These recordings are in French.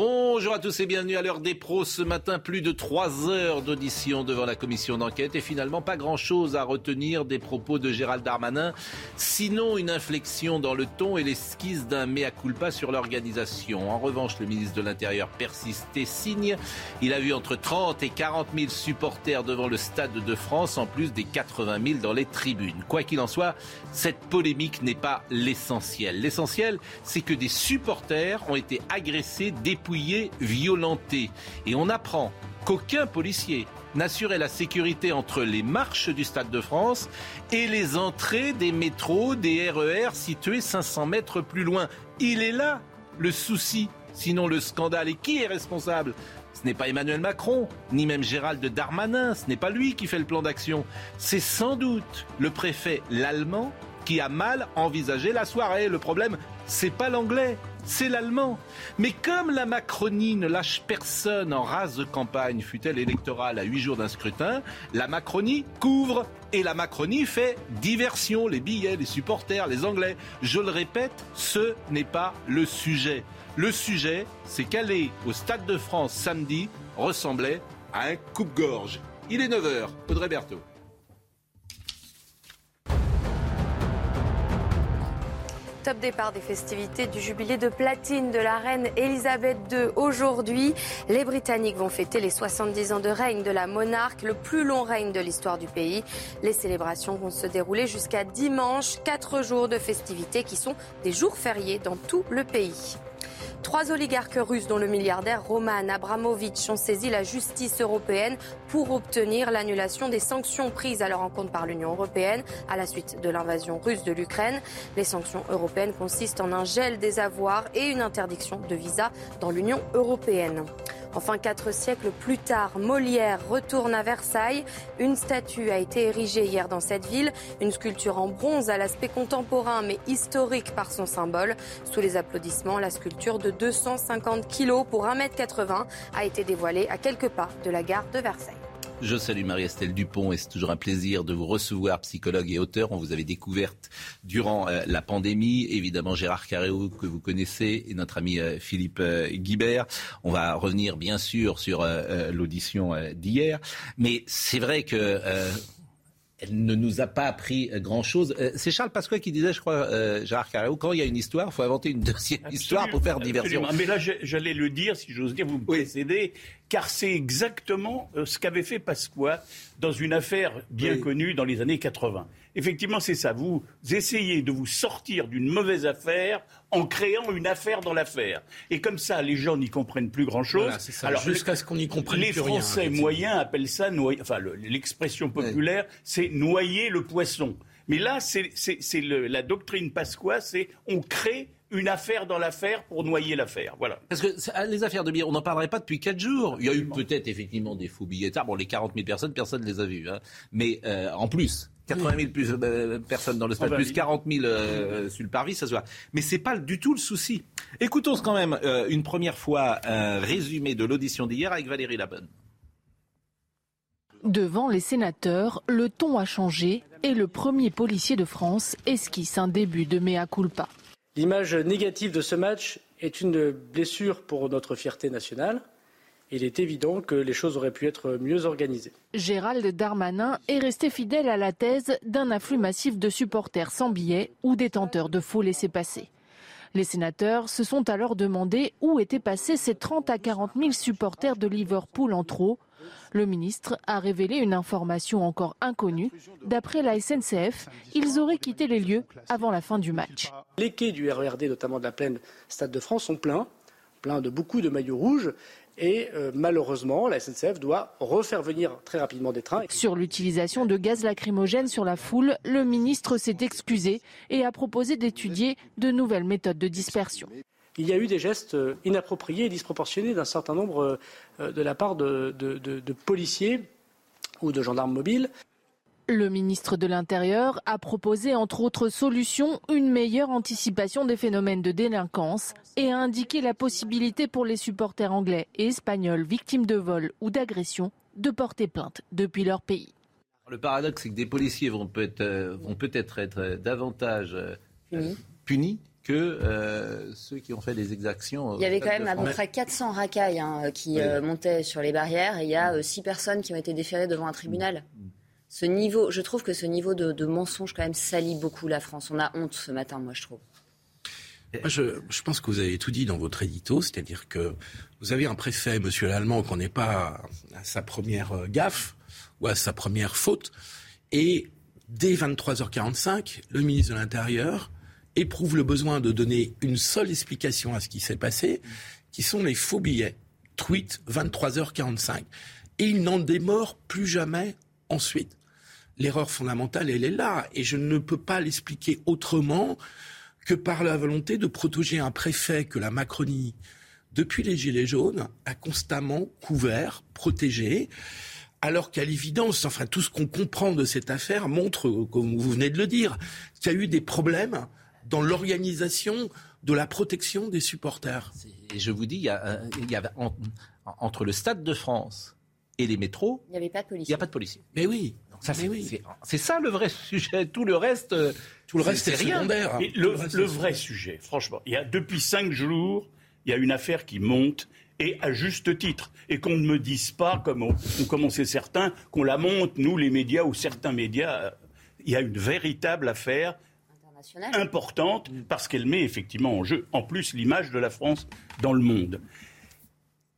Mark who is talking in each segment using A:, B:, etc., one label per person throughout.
A: Bonjour à tous et bienvenue à l'heure des pros. Ce matin, plus de trois heures d'audition devant la commission d'enquête et finalement pas grand-chose à retenir des propos de Gérald Darmanin, sinon une inflexion dans le ton et l'esquisse d'un mea culpa sur l'organisation. En revanche, le ministre de l'Intérieur persiste et signe. Il a vu entre 30 et 40 000 supporters devant le Stade de France, en plus des 80 000 dans les tribunes. Quoi qu'il en soit, cette polémique n'est pas l'essentiel. L'essentiel, c'est que des supporters ont été agressés, violentés. Et on apprend qu'aucun policier n'assurait la sécurité entre les marches du Stade de France et les entrées des métros, des RER situés 500 mètres plus loin. Il est là le souci, sinon le scandale. Et qui est responsable? Ce n'est pas Emmanuel Macron, ni même Gérald Darmanin, ce n'est pas lui qui fait le plan d'action. C'est sans doute le préfet l'allemand qui a mal envisagé la soirée. Le problème, c'est pas l'anglais, c'est l'allemand. Mais comme la Macronie ne lâche personne en race de campagne, fut-elle électorale à huit jours d'un scrutin, la Macronie couvre et la Macronie fait diversion, les billets, les supporters, les Anglais. Je le répète, ce n'est pas le sujet. Le sujet, c'est qu'aller au Stade de France samedi ressemblait à un coupe-gorge. Il est 9h, Audrey Berthaud.
B: Top départ des festivités du jubilé de platine de la reine Elisabeth II. Aujourd'hui, les Britanniques vont fêter les 70 ans de règne de la monarque, le plus long règne de l'histoire du pays. Les célébrations vont se dérouler jusqu'à dimanche, quatre jours de festivités qui sont des jours fériés dans tout le pays. Trois oligarques russes, dont le milliardaire Roman Abramovich, ont saisi la justice européenne pour obtenir l'annulation des sanctions prises à leur encontre par l'Union européenne à la suite de l'invasion russe de l'Ukraine. Les sanctions européennes consistent en un gel des avoirs et une interdiction de visa dans l'Union européenne. Enfin, quatre siècles plus tard, Molière retourne à Versailles. Une statue a été érigée hier dans cette ville. Une sculpture en bronze à l'aspect contemporain mais historique par son symbole. Sous les applaudissements, la sculpture de 250 kilos pour 1m80 a été dévoilée à quelques pas de la gare de Versailles.
A: Je salue Marie-Estelle Dupont et c'est toujours un plaisir de vous recevoir, psychologue et auteur. On vous avait découverte durant euh, la pandémie. Évidemment, Gérard Carreau, que vous connaissez, et notre ami euh, Philippe euh, Guibert. On va revenir, bien sûr, sur l'audition d'hier. Mais c'est vrai que elle ne nous a pas appris grand-chose. Euh, c'est Charles Pasqua qui disait, je crois, euh, Gérard Carreau, quand il y a une histoire, il faut inventer une deuxième histoire pour faire diversion.
C: Absolument. Mais là, j'allais le dire, si j'ose dire, vous me précédez, car c'est exactement euh, ce qu'avait fait Pasqua dans une affaire bien
A: Oui.
C: connue dans les années 80. Effectivement, c'est ça. Vous essayez de vous sortir d'une mauvaise affaire en créant une affaire dans l'affaire. Et comme ça, les gens n'y comprennent plus grand-chose.
D: Voilà, c'est ça. Jusqu'à ce qu'on n'y comprenne
C: Les
D: plus rien,
C: Français
D: effectivement.
C: moyens appellent ça noyer. Enfin, le- l'expression populaire, c'est noyer le poisson. Mais là, c'est la doctrine Pasqua, c'est on crée une affaire dans l'affaire pour noyer l'affaire. Voilà.
A: Parce que ça- les affaires de billets, on n'en parlerait pas depuis quatre jours. Il y a eu peut-être effectivement des faux billetards. Bon, les 40 000 personnes, personne ne les a vus. hein. Mais euh, en plus, 80 000 plus, euh, personnes dans le stade,
C: Oh, bah,
A: plus
C: oui.
A: 40 000 euh, sur le parvis, ça se voit. Mais c'est pas du tout le souci. Écoutons quand même euh, une première fois un résumé de l'audition d'hier avec Valérie Labonne.
E: Devant les sénateurs, le ton a changé et le premier policier de France esquisse un début de mea culpa.
F: L'image négative de ce match est une blessure pour notre fierté nationale. Il est évident que les choses auraient pu être mieux organisées.
E: Gérald Darmanin est resté fidèle à la thèse d'un afflux massif de supporters sans billets ou détenteurs de faux laissés-passer. Les sénateurs se sont alors demandé où étaient passés ces 30 à 40 000 supporters de Liverpool en trop. Le ministre a révélé une information encore inconnue. D'après la SNCF, ils auraient quitté les lieux avant la fin du match.
F: Les quais du RERD, notamment de la plaine Stade de France, sont pleins, pleins de beaucoup de maillots rouges. Et euh, malheureusement, la SNCF doit refaire venir très rapidement des trains.
E: Sur l'utilisation de gaz lacrymogène sur la foule, le ministre s'est excusé et a proposé d'étudier de nouvelles méthodes de dispersion.
F: Il y a eu des gestes euh, inappropriés et disproportionnés d'un certain nombre euh, de la part de, de policiers ou de gendarmes mobiles.
E: Le ministre de l'Intérieur a proposé, entre autres solutions, une meilleure anticipation des phénomènes de délinquance et a indiqué la possibilité pour les supporters anglais et espagnols victimes de vol ou d'agression de porter plainte depuis leur pays.
A: Le paradoxe, c'est que des policiers vont peut-être, euh, vont peut-être être davantage euh, punis que euh, ceux qui ont fait des exactions.
G: Il y avait quand même à peu près 400 racailles hein, qui montaient sur les barrières et il y a six personnes qui ont été déférées devant un tribunal. Ce niveau, je trouve que ce niveau de, mensonge quand même salit beaucoup la France. On a honte ce matin, moi, je trouve.
D: je, pense que vous avez tout dit dans votre édito, c'est-à-dire que vous avez un préfet, Monsieur l'Allemand, qu'on n'est pas à sa première euh, gaffe ou à sa première faute, et dès 23h45, le ministre de l'Intérieur éprouve le besoin de donner une seule explication à ce qui s'est passé, qui sont les faux billets. Tweet 23h45. Et il n'en démord plus jamais ensuite l'erreur fondamentale, elle est là. Et je ne peux pas l'expliquer autrement que par la volonté de protéger un préfet que la Macronie, depuis les Gilets jaunes, a constamment couvert, protégé. Alors qu'à l'évidence, enfin tout ce qu'on comprend de cette affaire montre, comme vous venez de le dire, qu'il y a eu des problèmes dans l'organisation de la protection des supporters.
A: Et je vous dis, il y a, il y a entre le Stade de France et les métros,
G: il n'y avait pas de
A: policiers. Il n'y a pas de policiers.
D: Mais oui.
A: C'est ça le vrai sujet. Tout le reste, euh,
D: tout le reste c'est rien. Secondaire.
C: le, vrai sujet, franchement, il y a depuis cinq jours, il y a une affaire qui monte et à juste titre. Et qu'on ne me dise pas, comme on, commençait certains, qu'on la monte, nous, les médias ou certains médias. Euh, il y a une véritable affaire importante parce qu'elle met effectivement en jeu, en plus, l'image de la France dans le monde.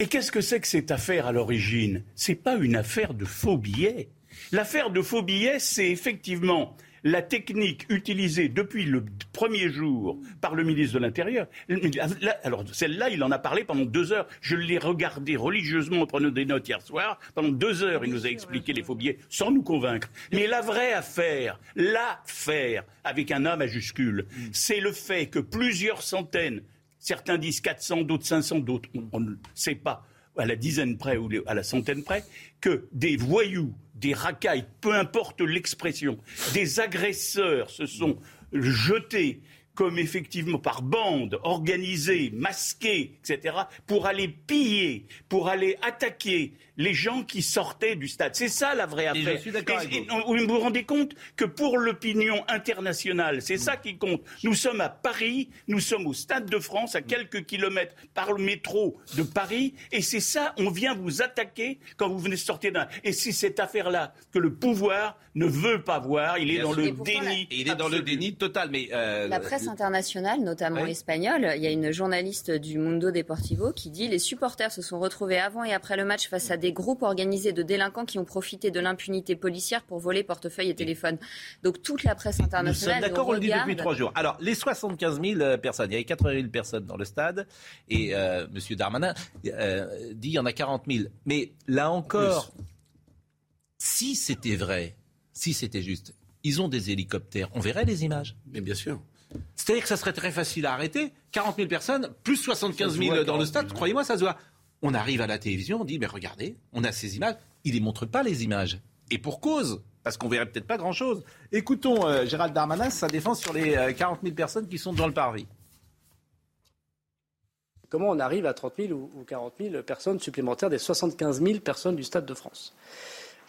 C: Et qu'est-ce que c'est que cette affaire à l'origine? C'est pas une affaire de faux billets. L'affaire de faux billets, c'est effectivement la technique utilisée depuis le premier jour par le ministre de l'Intérieur. Alors, celle-là, il en a parlé pendant deux heures. Je l'ai regardé religieusement en prenant des notes hier soir. Pendant deux heures, il nous a expliqué les faux billets sans nous convaincre. Mais la vraie affaire, l'affaire, avec un A majuscule, c'est le fait que plusieurs centaines, certains disent 400, d'autres 500, d'autres, on ne sait pas, à la dizaine près ou à la centaine près, que des voyous des racailles, peu importe l'expression, des agresseurs se sont jetés comme effectivement par bande, organisée, masquée, etc., pour aller piller, pour aller attaquer les gens qui sortaient du stade. C'est ça la vraie affaire.
A: Et
C: vous. vous rendez compte que pour l'opinion internationale, c'est ça qui compte. Nous sommes à Paris, nous sommes au Stade de France, à quelques kilomètres par le métro de Paris, et c'est ça, on vient vous attaquer quand vous venez sortir d'un. Et c'est cette affaire-là que le pouvoir ne veut pas voir. Il est dans le déni.
A: Il est dans le déni total. Mais
G: euh, la presse internationale, notamment espagnole, il y a une journaliste du Mundo Deportivo qui dit les supporters se sont retrouvés avant et après le match face à des groupes organisés de délinquants qui ont profité de l'impunité policière pour voler portefeuille et téléphone. Donc toute la presse internationale.
A: Nous sommes d'accord, on le dit depuis trois jours. Alors les 75 000 euh, personnes, il y avait 80 000 personnes dans le stade et euh, M. Darmanin euh, dit il y en a 40 000. Mais là encore, si c'était vrai, si c'était juste, ils ont des hélicoptères, on verrait les images.
D: Mais bien sûr.
A: C'est-à-dire que ça serait très facile à arrêter. 40 000 personnes, plus 75 000 dans le stade, croyez-moi, ça se voit. On arrive à la télévision, on dit, mais regardez, on a ces images. Il ne montre pas les images. Et pour cause, parce qu'on verrait peut-être pas grand-chose. Écoutons euh, Gérald Darmanin, sa défense sur les 40 euh, 000 personnes qui sont dans le parvis.
F: Comment on arrive à 30 000 ou 40 000 personnes supplémentaires des 75 000 personnes du Stade de France?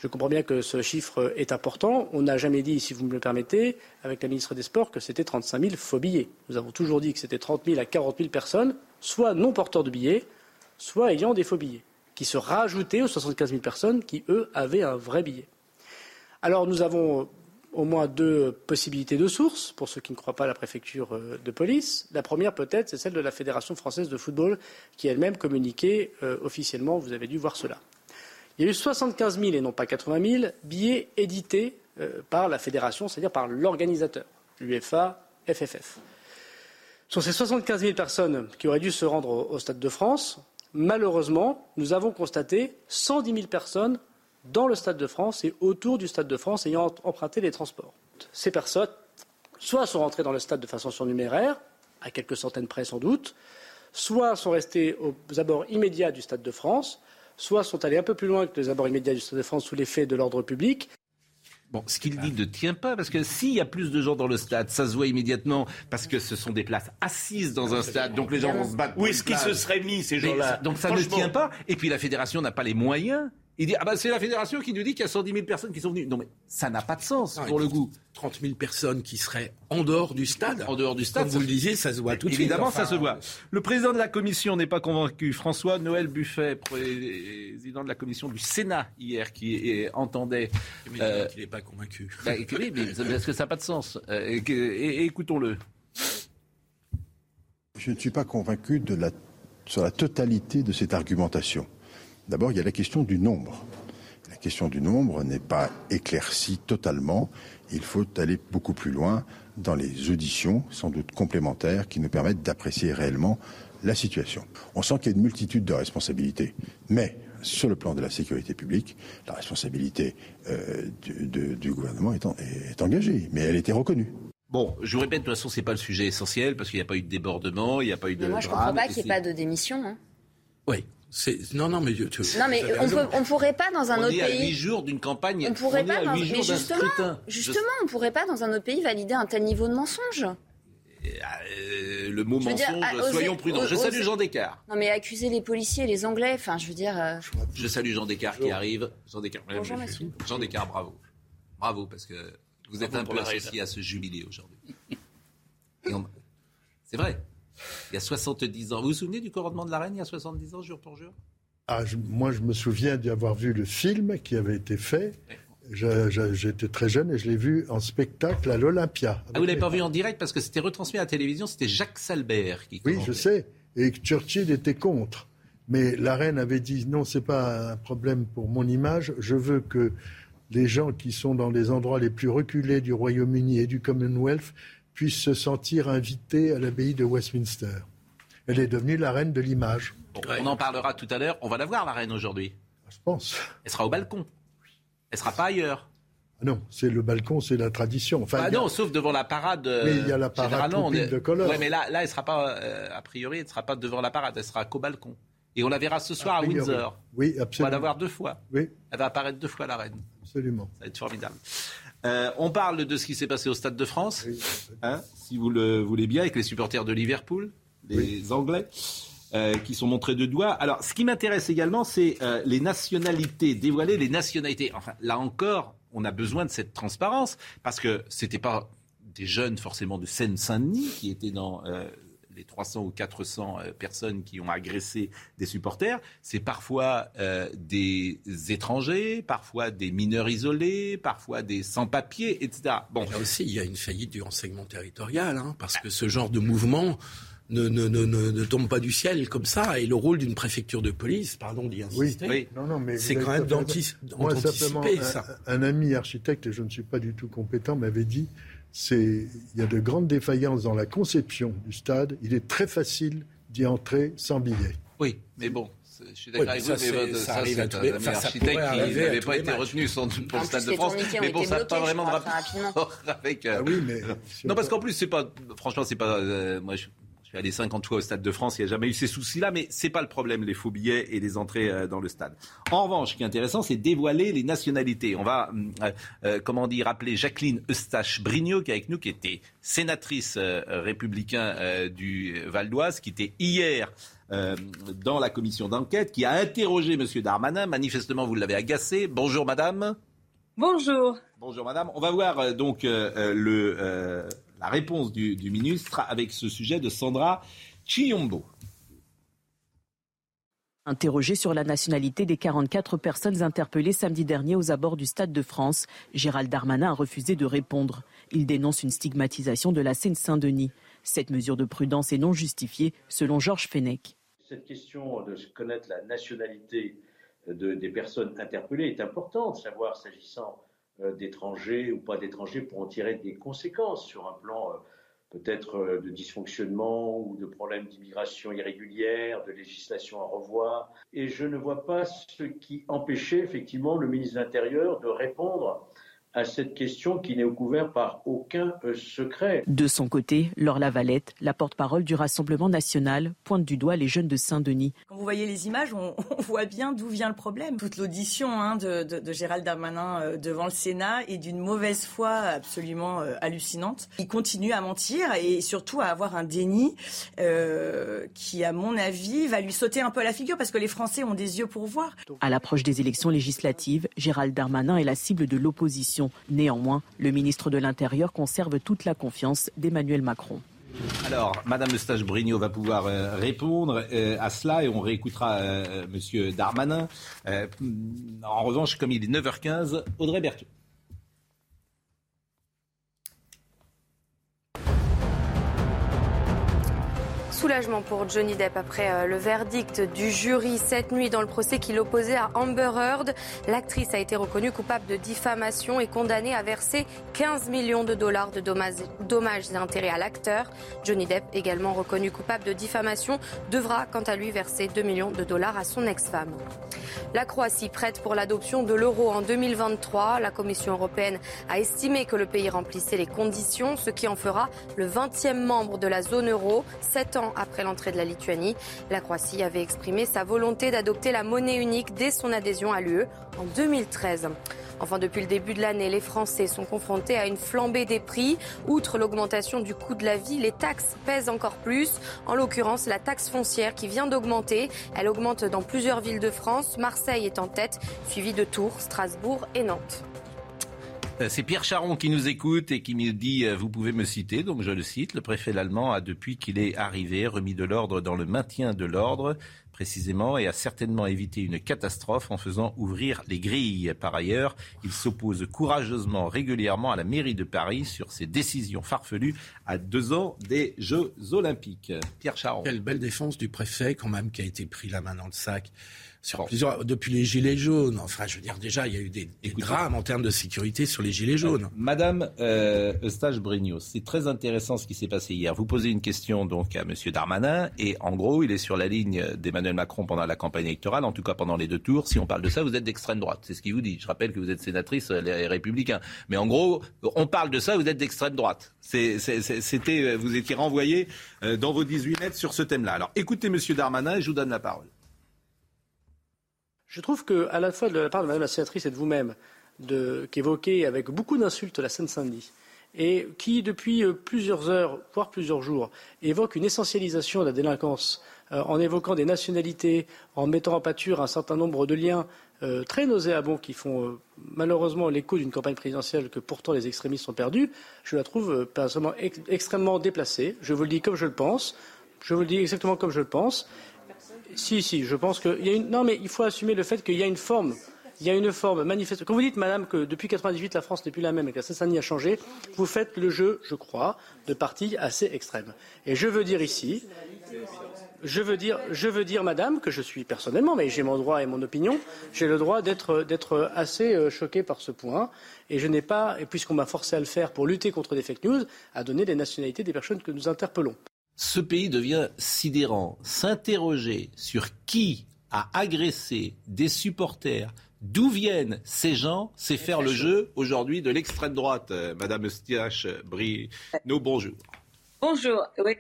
F: Je comprends bien que ce chiffre est important. On n'a jamais dit, si vous me le permettez, avec la ministre des Sports, que c'était 35 000 faux billets. Nous avons toujours dit que c'était 30 000 à 40 000 personnes, soit non porteurs de billets, soit ayant des faux billets, qui se rajoutaient aux 75 000 personnes qui, eux, avaient un vrai billet. Alors nous avons au moins deux possibilités de sources, pour ceux qui ne croient pas à la préfecture euh, de police. La première, peut-être, c'est celle de la Fédération française de football, qui elle-même communiquait euh, officiellement, vous avez dû voir cela. Il y a eu 75 000 et non pas 80 000 billets édités euh, par la fédération, c'est-à-dire par l'organisateur, l'UEFA, FFF. Sur ces 75 000 personnes qui auraient dû se rendre au, Stade de France, malheureusement, nous avons constaté 110 000 personnes dans le Stade de France et autour du Stade de France ayant emprunté les transports. Ces personnes, soit sont rentrées dans le stade de façon surnuméraire, à quelques centaines près sans doute, soit sont restées aux abords immédiats du Stade de France, soit sont allées un peu plus loin que les abords immédiats du Stade de France sous l'effet de l'ordre public.
A: Bon, ce qu'il dit ne tient pas, parce que s'il y a plus de gens dans le stade, ça se voit immédiatement, parce que ce sont des places assises dans un stade, donc les gens vont se battre.
C: Où est-ce qu'ils se seraient mis, ces gens-là
A: Donc ça ne tient pas. Et puis la fédération n'a pas les moyens il dit ah bah c'est la fédération qui nous dit qu'il y a 110 000 personnes qui sont venues. Non mais ça n'a pas de sens pour le goût.
D: 30 000 personnes qui seraient en dehors du stade.
A: En dehors du stade.
D: Comme vous le disiez, ça se voit tout de
A: suite. Évidemment,
D: ça
A: se voit. Le président de la commission n'est pas convaincu. François Noël Buffet, président de la commission du Sénat hier, qui entendait.
D: Mais euh, il n'est pas convaincu.
A: Bah, oui, mais est-ce que ça n'a pas de sens euh, et, écoutons-le.
H: Je ne suis pas convaincu de la, sur la totalité de cette argumentation. D'abord, il y a la question du nombre. La question du nombre n'est pas éclaircie totalement. Il faut aller beaucoup plus loin dans les auditions, sans doute complémentaires, qui nous permettent d'apprécier réellement la situation. On sent qu'il y a une multitude de responsabilités, mais sur le plan de la sécurité publique, la responsabilité euh, du, gouvernement est, engagée, mais elle était reconnue.
A: Bon, je vous répète, de toute façon, c'est pas le sujet essentiel parce qu'il n'y a pas eu de débordement, il n'y a pas eu de.
G: moi, je ne comprends pas qu'il n'y ait pas de démission. Hein.
D: Oui, non, non, mais,
G: non, mais on, ne pourrait pas dans un autre pays.
A: On est à huit jours d'une campagne.
G: On pourrait pas. Dans, mais justement, justement, on pourrait pas dans un autre pays valider un tel niveau de mensonge.
A: Euh, le mot mensonge, soyons prudents. je salue Jean Descartes.
G: Non, mais accuser les policiers, les Anglais, enfin, je veux dire. Euh,
A: je salue Jean Descartes qui arrive. Jean Descartes,
G: Bonjour,
A: Jean Descartes, bravo. Bravo, parce que vous êtes un peu associé à ce jubilé aujourd'hui. C'est vrai. Il y a 70 ans. Vous vous souvenez du couronnement de la reine il y a 70 ans, jour pour jour?
I: Ah, Moi, je me souviens d'y avoir vu le film qui avait été fait. J'étais très jeune et je l'ai vu en spectacle à l'Olympia.
A: Ah, vous ne l'avez pas vu en direct parce que c'était retransmis à la télévision, c'était Jacques Salbert qui
I: Oui, je sais. Et Churchill était contre. Mais la reine avait dit non, ce n'est pas un problème pour mon image. Je veux que les gens qui sont dans les endroits les plus reculés du Royaume-Uni et du Commonwealth puisse se sentir invitée à l'abbaye de Westminster. Elle est devenue la reine de l'image.
A: On en parlera tout à l'heure. On va la voir, la reine, aujourd'hui.
I: Je pense.
A: Elle sera au balcon. Elle sera pas ailleurs.
I: Ah non, c'est le balcon, c'est la tradition.
A: Enfin, ah non, sauf devant la parade.
I: Mais il y a la parade de couleur.
A: Oui, mais là, là, elle sera pas, euh, a priori, elle ne sera pas devant la parade, elle sera qu'au balcon. Et on la verra ce soir à Windsor.
I: Oui, absolument.
A: On va la voir deux fois.
I: Oui.
A: Elle va apparaître deux fois, la reine.
I: Absolument.
A: Ça va être formidable. Euh, on parle de ce qui s'est passé au Stade de France, hein, si vous le voulez bien, avec les supporters de Liverpool, les Anglais. Euh, qui sont montrés de doigts. Alors, ce qui m'intéresse également, c'est euh, les nationalités, dévoiler les nationalités. Enfin, là encore, on a besoin de cette transparence parce que c'était pas des jeunes forcément de Seine-Saint-Denis qui étaient dans les 300 ou 400 euh, personnes qui ont agressé des supporters, c'est parfois euh, des étrangers, parfois des mineurs isolés, parfois des sans-papiers, etc.
D: Bon. Là aussi, il y a une faillite du renseignement territorial, hein, parce que ce genre de mouvement ne, ne, ne, ne, tombe pas du ciel comme ça. Et le rôle d'une préfecture de police, pardon d'y insister, oui. c'est quand même d'anticiper ça.
I: Un, un ami architecte, et je ne suis pas du tout compétent, m'avait dit il y a de grandes défaillances dans la conception du stade. Il est très facile d'y entrer sans billet.
A: Oui, mais bon. Je suis d'accord avec vous, mais ça, arrive à tous les architecte qui n'avait pas été retenu sans doute pour le Stade de France. Mais bon, ça n'a pas vraiment de rapport avec.
I: Euh, ah oui, mais.
A: non, parce qu'en plus, c'est pas. Franchement, c'est pas. Euh, moi, je suis allé 50 fois au Stade de France, il n'y a jamais eu ces soucis-là, mais c'est pas le problème, les faux billets et les entrées euh, dans le stade. En revanche, ce qui est intéressant, c'est dévoiler les nationalités. On va, euh, euh, comment dire, rappeler Jacqueline Eustache-Brignot, qui est avec nous, qui était sénatrice républicain du Val d'Oise, qui était hier dans la commission d'enquête, qui a interrogé M. Darmanin. Manifestement, vous l'avez agacé. Bonjour, madame.
J: Bonjour.
A: Bonjour, madame. On va voir donc le la réponse du, ministre avec ce sujet de Sandra Chiyombo.
K: Interrogé sur la nationalité des 44 personnes interpellées samedi dernier aux abords du Stade de France, Gérald Darmanin a refusé de répondre. Il dénonce une stigmatisation de la Seine-Saint-Denis. Cette mesure de prudence est non justifiée, selon Georges Fenech.
L: Cette question de connaître la nationalité des personnes interpellées est importante, savoir s'agissant euh, d'étrangers ou pas d'étrangers pour en tirer des conséquences sur un plan peut-être de dysfonctionnement ou de problèmes d'immigration irrégulière, de législation à revoir. Et je ne vois pas ce qui empêchait effectivement le ministre de l'Intérieur de répondre à cette question qui n'est couverte par aucun euh, secret.
K: De son côté, Laure Lavalette, la porte-parole du Rassemblement national, pointe du doigt les jeunes de Saint-Denis.
J: Quand vous voyez les images, on, voit bien d'où vient le problème. Toute l'audition hein, de, Gérald Darmanin euh, devant le Sénat est d'une mauvaise foi absolument euh, hallucinante. Il continue à mentir et surtout à avoir un déni qui, à mon avis, va lui sauter un peu à la figure parce que les Français ont des yeux pour voir.
K: À l'approche des élections législatives, Gérald Darmanin est la cible de l'opposition Néanmoins, le ministre de l'Intérieur conserve toute la confiance d'Emmanuel Macron.
A: Alors, Madame Eustache-Brigno va pouvoir euh, répondre euh, à cela et on réécoutera euh, Monsieur Darmanin. en revanche, comme il est 9h15, Audrey Berthaud.
B: Soulagement pour Johnny Depp après euh, le verdict du jury cette nuit dans le procès qui l'opposait à Amber Heard. L'actrice a été reconnue coupable de diffamation et condamnée à verser 15 millions de dollars de dommages, et intérêts à l'acteur. Johnny Depp, également reconnu coupable de diffamation, devra quant à lui verser 2 millions de dollars à son ex-femme. La Croatie prête pour l'adoption de l'euro en 2023. La Commission européenne a estimé que le pays remplissait les conditions, ce qui en fera le 20e membre de la zone euro, sept ans après l'entrée de la Lituanie. La Croatie avait exprimé sa volonté d'adopter la monnaie unique dès son adhésion à l'UE en 2013. Enfin, depuis le début de l'année, les Français sont confrontés à une flambée des prix. Outre l'augmentation du coût de la vie, les taxes pèsent encore plus. En l'occurrence, la taxe foncière qui vient d'augmenter. Elle augmente dans plusieurs villes de France. Marseille est en tête, suivi de Tours, Strasbourg et Nantes.
A: Euh, c'est Pierre Charon qui nous écoute et qui me dit euh, Vous pouvez me citer. Donc je le cite. Le préfet allemand a, depuis qu'il est arrivé, remis de l'ordre dans le maintien de l'ordre précisément, et a certainement évité une catastrophe en faisant ouvrir les grilles. Par ailleurs, il s'oppose courageusement, régulièrement à la mairie de Paris sur ses décisions farfelues à deux ans des Jeux Olympiques. Pierre Charon.
D: Quelle belle défense du préfet, quand même, qui a été pris la main dans le sac depuis les gilets jaunes. Enfin, je veux dire, déjà, il y a eu des, drames en termes de sécurité sur les gilets jaunes.
A: Madame euh, Eustache Brignos, c'est très intéressant ce qui s'est passé hier. Vous posez une question donc à Monsieur Darmanin et en gros, il est sur la ligne d'Emmanuel Macron pendant la campagne électorale, en tout cas pendant les deux tours. Si on parle de ça, vous êtes d'extrême droite. C'est ce qu'il vous dit. Je rappelle que vous êtes sénatrice euh, les Républicains. Mais en gros, on parle de ça, vous êtes d'extrême droite. C'était, euh, vous étiez renvoyé euh, dans vos 18 mètres sur ce thème-là. Alors, écoutez Monsieur Darmanin et je vous donne la parole.
F: Je trouve qu'à la fois de la part de Mme la sénatrice et de vous-même, qu'évoquer avec beaucoup d'insultes la Seine-Saint-Denis, et qui, depuis euh, plusieurs heures, voire plusieurs jours, évoque une essentialisation de la délinquance, euh, en évoquant des nationalités, en mettant en pâture un certain nombre de liens euh, très nauséabonds qui font malheureusement l'écho d'une campagne présidentielle que pourtant les extrémistes ont perdue, je la trouve personnellement extrêmement déplacée. Je vous le dis comme je le pense. Je vous le dis exactement comme je le pense. Si, si, je pense qu'il y a une. Non, mais il faut assumer le fait qu'il y a une forme. Il y a une forme manifeste. Quand vous dites, madame, que depuis 1998, la France n'est plus la même et que la seine a changé, vous faites le jeu, je crois, de partis assez extrêmes. Et je veux dire ici, je veux dire, je veux dire, madame, que je suis personnellement, mais j'ai mon droit et mon opinion, j'ai le droit d'être assez euh, choqué par ce point. Et je n'ai pas, et puisqu'on m'a forcé à le faire pour lutter contre des fake news, à donner les nationalités des personnes que nous interpellons
A: ce pays devient sidérant. S'interroger sur qui a agressé des supporters, d'où viennent ces gens, c'est faire le jeu aujourd'hui de l'extrême droite. Euh, Madame Stiach Brino, bonjour.
M: Bonjour. Oui,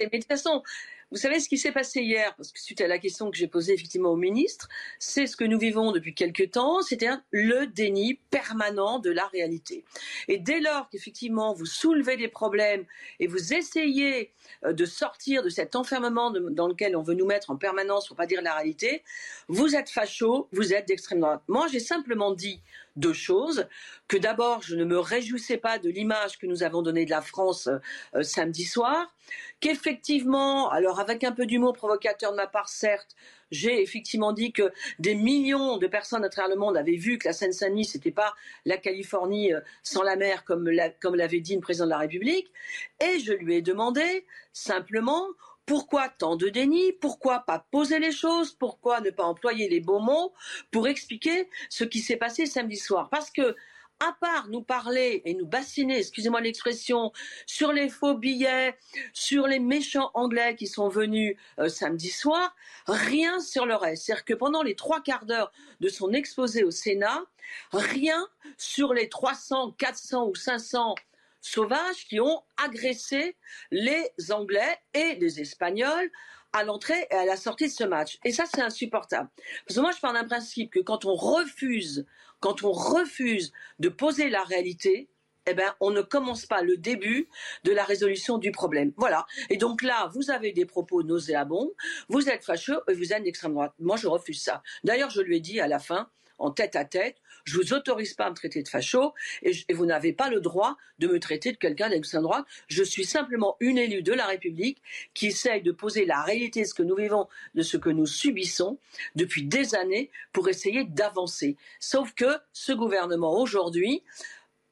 M: mais de toute façon, vous savez ce qui s'est passé hier, parce que suite à la question que j'ai posée effectivement au ministre, c'est ce que nous vivons depuis quelque temps, c'est-à-dire le déni permanent de la réalité. Et dès lors qu'effectivement vous soulevez des problèmes et vous essayez euh, de sortir de cet enfermement dans lequel on veut nous mettre en permanence pour pas dire la réalité, vous êtes facho, vous êtes d'extrême droite. Moi, j'ai simplement dit deux choses. Que d'abord, je ne me réjouissais pas de l'image que nous avons donnée de la France euh, samedi soir. Qu'effectivement, alors avec un peu d'humour provocateur de ma part, certes, j'ai effectivement dit que des millions de personnes à travers le monde avaient vu que la Seine-Saint-Denis, n'était pas la Californie euh, sans la mer, comme l'avait dit une président de la République. Et je lui ai demandé simplement pourquoi tant de déni Pourquoi pas poser les choses? Pourquoi ne pas employer les beaux mots pour expliquer ce qui s'est passé samedi soir? Parce que à part nous parler et nous bassiner, excusez-moi l'expression, sur les faux billets, sur les méchants anglais qui sont venus euh, samedi soir, rien sur le reste. C'est-à-dire que pendant les trois quarts d'heure de son exposé au Sénat, rien sur les 300, 400 ou 500 sauvages qui ont agressé les Anglais et les Espagnols à l'entrée et à la sortie de ce match. Et ça, c'est insupportable. Parce que moi, je pars d'un principe que quand on refuse, quand on refuse de poser la réalité, eh ben, on ne commence pas le début de la résolution du problème. Voilà. Et donc là, vous avez des propos nauséabonds, vous êtes fâcheux et vous êtes d'extrême droite. Moi, je refuse ça. D'ailleurs, je lui ai dit à la fin, en tête à tête, je vous autorise pas à me traiter de facho et, vous n'avez pas le droit de me traiter de quelqu'un d'extrême droite. Je suis simplement une élue de la République qui essaye de poser la réalité de ce que nous vivons, de ce que nous subissons depuis des années pour essayer d'avancer. Sauf que ce gouvernement aujourd'hui,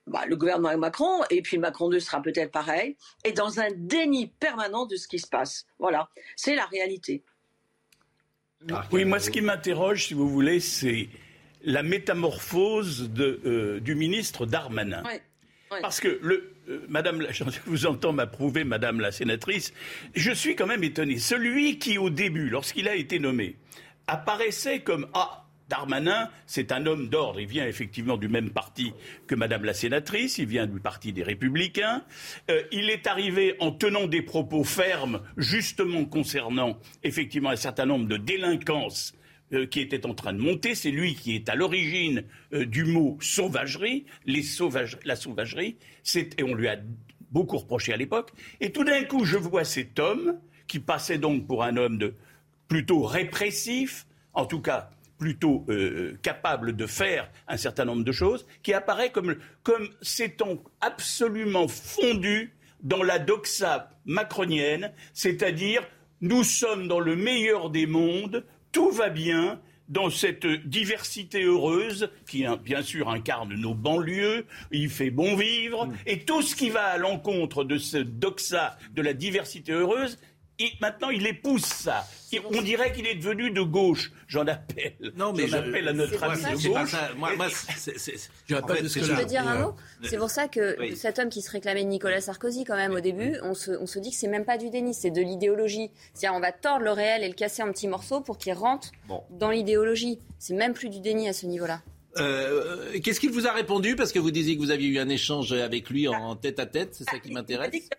M: bah, le gouvernement Macron, et puis Macron 2 sera peut-être pareil, est dans un déni permanent de ce qui se passe. Voilà, c'est la réalité.
C: Oui, moi ce qui m'interroge, si vous voulez, c'est la métamorphose de, euh, du ministre Darmanin. Parce que le, euh, Madame, je vous entends m'approuver, Madame la sénatrice, je suis quand même étonné. Celui qui, au début, lorsqu'il a été nommé, apparaissait comme ah Darmanin, c'est un homme d'ordre. Il vient effectivement du même parti que Madame la sénatrice. Il vient du parti des Républicains. Euh, il est arrivé en tenant des propos fermes, justement concernant effectivement un certain nombre de délinquances euh, qui était en train de monter. C'est lui qui est à l'origine euh, du mot sauvagerie, la sauvagerie. Et on lui a beaucoup reproché à l'époque. Et tout d'un coup, je vois cet homme qui passait donc pour un homme de plutôt répressif, en tout cas plutôt euh, capable de faire un certain nombre de choses, qui apparaît comme s'étant absolument fondu dans la doxa macronienne, c'est-à-dire nous sommes dans le meilleur des mondes, tout va bien dans cette diversité heureuse qui, bien sûr, incarne nos banlieues, il fait bon vivre, mm. et tout ce qui va à l'encontre de ce doxa de la diversité heureuse, et maintenant, il épouse ça. on dirait qu'il est devenu de gauche. J'en appelle. Non, mais j'en appelle à notre ami de gauche. Moi, moi
G: je veux dire un mot. C'est pour ça que cet homme qui se réclamait de Nicolas Sarkozy, quand même, au début, on se, on se dit que c'est même pas du déni, c'est de l'idéologie. C'est-à-dire, on va tordre le réel et le casser en petits morceaux pour qu'il rentre dans l'idéologie. C'est même plus du déni à ce niveau-là.
A: Euh, qu'est-ce qu'il vous a répondu? Parce que vous disiez que vous aviez eu un échange avec lui en tête à tête, c'est ça qui m'intéresse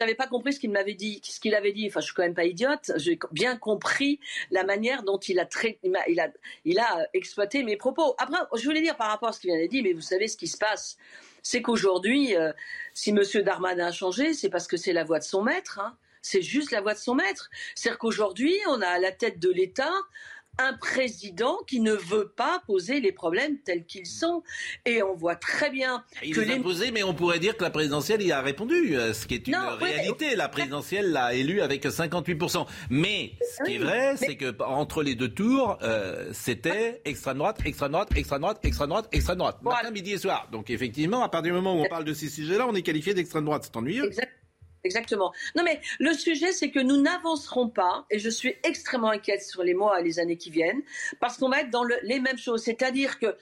M: n'avais pas compris ce qu'il m'avait dit, ce qu'il avait dit. Enfin, je suis quand même pas idiote. J'ai bien compris la manière dont il a, il a, il a, exploité mes propos. Après, je voulais dire par rapport à ce qu'il vient de dire, mais vous savez ce qui se passe, c'est qu'aujourd'hui, euh, si Monsieur Darmanin a changé, c'est parce que c'est la voix de son maître. Hein. C'est juste la voix de son maître. C'est-à-dire qu'aujourd'hui, on a à la tête de l'État un président qui ne veut pas poser les problèmes tels qu'ils sont. Et on voit très bien
A: il
M: que
A: les a posés, mais on pourrait dire que la présidentielle y a répondu, euh, ce qui est une réalité. La présidentielle l'a élu avec 58%. Mais ce qui est vrai, c'est que entre les deux tours, euh, c'était extrême droite, extrême droite, extrême droite, extrême droite, extrême droite, matin, midi et soir. Donc effectivement, à partir du moment où on parle de ces sujets-là, on est qualifié d'extrême droite. C'est ennuyeux.
M: Exactement. Non, mais le sujet, c'est que nous n'avancerons pas, et je suis extrêmement inquiète sur les mois et les années qui viennent, parce qu'on va être dans les mêmes choses. C'est-à-dire que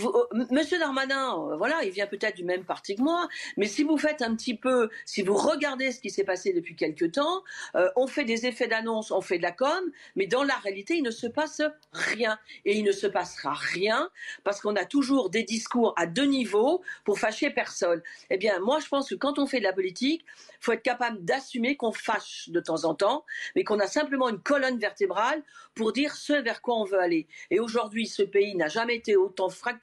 M: euh, Monsieur Darmanin, euh, voilà, il vient peut-être du même parti que moi, mais si vous faites un petit peu, si vous regardez ce qui s'est passé depuis quelque temps, euh, on fait des effets d'annonce, on fait de la com, mais dans la réalité, il ne se passe rien. Et il ne se passera rien parce qu'on a toujours des discours à deux niveaux pour fâcher personne. Eh bien, moi, je pense que quand on fait de la politique, il faut être capable d'assumer qu'on fâche de temps en temps, mais qu'on a simplement une colonne vertébrale pour dire ce vers quoi on veut aller. Et aujourd'hui, ce pays n'a jamais été autant fracturé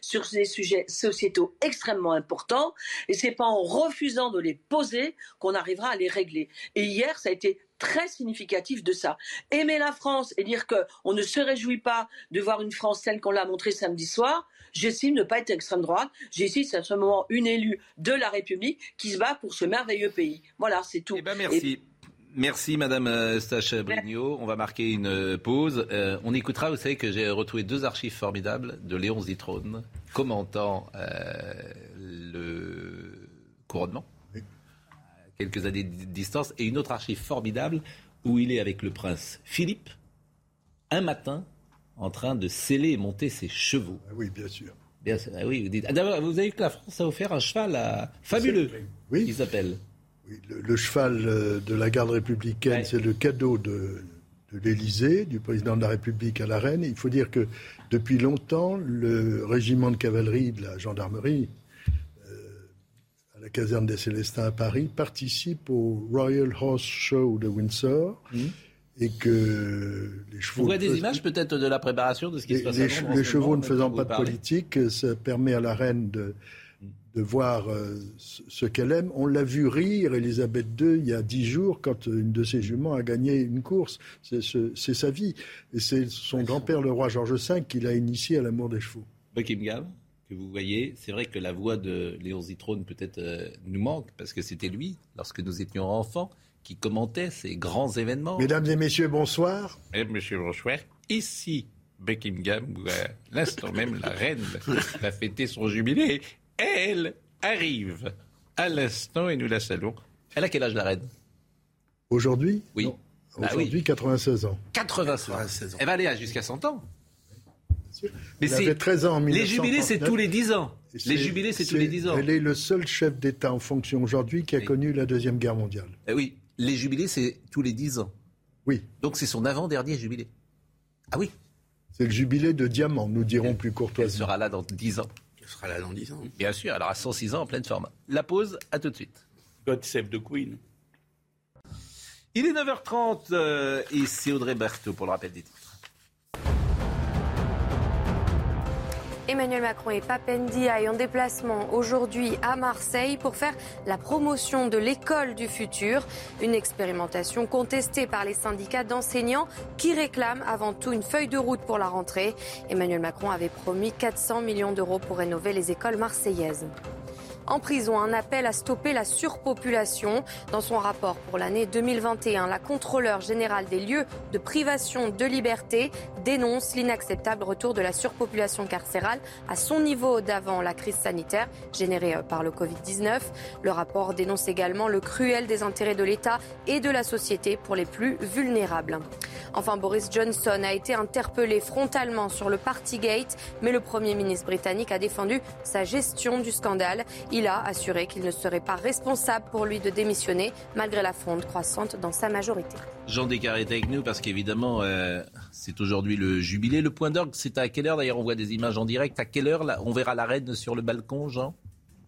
M: sur des sujets sociétaux extrêmement importants, et c'est pas en refusant de les poser qu'on arrivera à les régler. Et hier, ça a été très significatif de ça. Aimer la France et dire qu'on ne se réjouit pas de voir une France telle qu'on l'a montrée samedi soir, j'estime ne pas être extrême droite. J'estime simplement une élue de la République qui se bat pour ce merveilleux pays. Voilà, c'est tout.
A: Eh ben merci. Merci Madame euh, Stache Brignot. On va marquer une euh, pause. Euh, on écoutera, vous savez que j'ai retrouvé deux archives formidables de Léon Zitrone commentant le couronnement, quelques années de distance, et une autre archive formidable où il est avec le prince Philippe, un matin, en train de sceller et monter ses chevaux.
I: Ah oui, bien sûr.
A: Bien, ah oui, vous dites. Ah, d'abord, vous avez vu que la France a offert un cheval à... fabuleux,
I: oui.
A: qui s'appelle.
I: Oui, le, cheval euh, de la garde républicaine, c'est le cadeau de, de l'Élysée, du président de la République à la reine. Il faut dire que depuis longtemps, le régiment de cavalerie de la gendarmerie, euh, à la caserne des Célestins à Paris, participe au Royal Horse Show de Windsor. Mmh. Et que les chevaux.
A: Vous voyez des images peut-être de la préparation de ce qui se passe
I: Les, les chevaux ne faisant pas de politique, ça permet à la reine de, de voir euh, ce qu'elle aime. On l'a vu rire, Elisabeth II, il y a dix jours, quand une de ses juments a gagné une course. C'est sa vie. Et c'est son grand-père, le roi George V, qui l'a initié à l'amour des chevaux.
A: Buckingham, que vous voyez, c'est vrai que la voix de Léon Zitrone peut-être euh, nous manque, parce que c'était lui, lorsque nous étions enfants, qui commentait ces grands événements.
I: Mesdames et messieurs, bonsoir.
A: Mesdames et messieurs, bonsoir. Ici, Buckingham, où à l'instant même la reine va fêter son jubilé elle arrive à l'instant et nous la saluons. Elle a quel âge la reine?
I: Aujourd'hui?
A: Oui.
I: Bah Aujourd'hui, 96 ans.
A: 96 ans. Elle va aller jusqu'à 100 ans.
I: Mais c'est 13 ans en
A: Les jubilés, c'est tous les 10 ans. Les jubilés, c'est tous les 10 ans.
I: Elle est le seul chef d'État en fonction aujourd'hui qui a connu la Deuxième Guerre mondiale.
A: Eh oui, les jubilés, c'est tous les 10 ans.
I: Oui.
A: Donc c'est son avant-dernier jubilé. Ah oui.
I: C'est le jubilé de diamant, nous dirons plus courtoisement.
A: Elle sera là dans 10 ans.
D: Elle sera là dans 10 ans.
A: Bien sûr, elle aura 106 ans en pleine forme. La pause, à tout de suite.
C: God save the Queen.
A: Il est 9h30 euh, et c'est Audrey Berthaud pour le rappel des titres.
B: Emmanuel Macron et Papendiaï en déplacement aujourd'hui à Marseille pour faire la promotion de l'école du futur, une expérimentation contestée par les syndicats d'enseignants qui réclament avant tout une feuille de route pour la rentrée. Emmanuel Macron avait promis 400 millions d'euros pour rénover les écoles marseillaises en prison. Un appel à stopper la surpopulation. Dans son rapport pour l'année 2021, la contrôleur générale des lieux de privation de liberté dénonce l'inacceptable retour de la surpopulation carcérale à son niveau d'avant la crise sanitaire générée par le Covid-19. Le rapport dénonce également le cruel désintérêt de l'État et de la société pour les plus vulnérables. Enfin, Boris Johnson a été interpellé frontalement sur le Partygate, mais le Premier ministre britannique a défendu sa gestion du scandale. Il a assuré qu'il ne serait pas responsable pour lui de démissionner, malgré la fronde croissante dans sa majorité.
A: Jean Descartes est avec nous parce qu'évidemment, euh, c'est aujourd'hui le jubilé. Le point d'orgue, c'est à quelle heure D'ailleurs, on voit des images en direct? À quelle heure on verra la reine sur le balcon, Jean?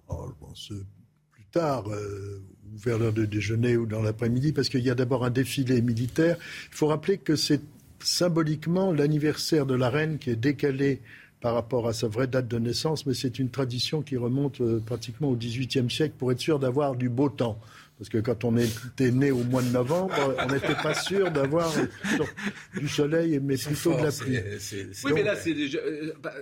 I: Oh, Je pense euh, plus tard. Euh, vers l'heure de déjeuner ou dans l'après-midi, parce qu'il y a d'abord un défilé militaire. Il faut rappeler que c'est symboliquement l'anniversaire de la reine qui est décalé par rapport à sa vraie date de naissance, mais c'est une tradition qui remonte euh, pratiquement au XVIIIe siècle pour être sûr d'avoir du beau temps. Parce que quand on était né au mois de novembre, on n'était pas sûr d'avoir du soleil, mais plutôt de la pluie.
A: Oui, mais là, c'est déjà. Euh, bah,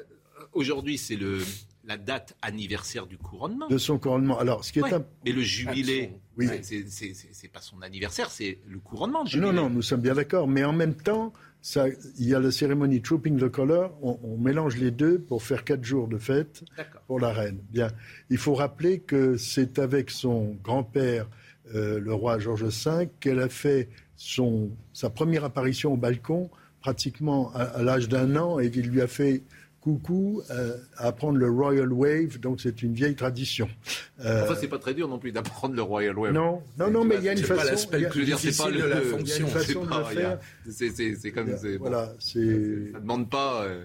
A: aujourd'hui, c'est le la date anniversaire du couronnement.
I: De son couronnement. Alors, ce qui est un...
A: Mais le jubilé, oui. c'est pas son anniversaire, c'est le couronnement. jubilé.
I: Non, non, nous sommes bien d'accord. Mais en même temps, ça, il y a la cérémonie Trooping the Color. On, mélange les deux pour faire quatre jours de fête pour la reine. Bien. Il faut rappeler que c'est avec son grand-père, euh, le roi George V, qu'elle a fait son, sa première apparition au balcon pratiquement à, à l'âge d'un an et qu'il lui a fait coucou euh, apprendre le Royal Wave, donc c'est une vieille tradition.
A: Euh... Enfin, c'est pas très dur non plus d'apprendre le Royal Wave.
I: Non, non, non, mais il y a une façon.
A: Pas je veux dire, c'est pas le, la
I: fonction. le faire.
A: C'est comme.
I: Voilà, c'est.
A: Ça demande pas. Euh...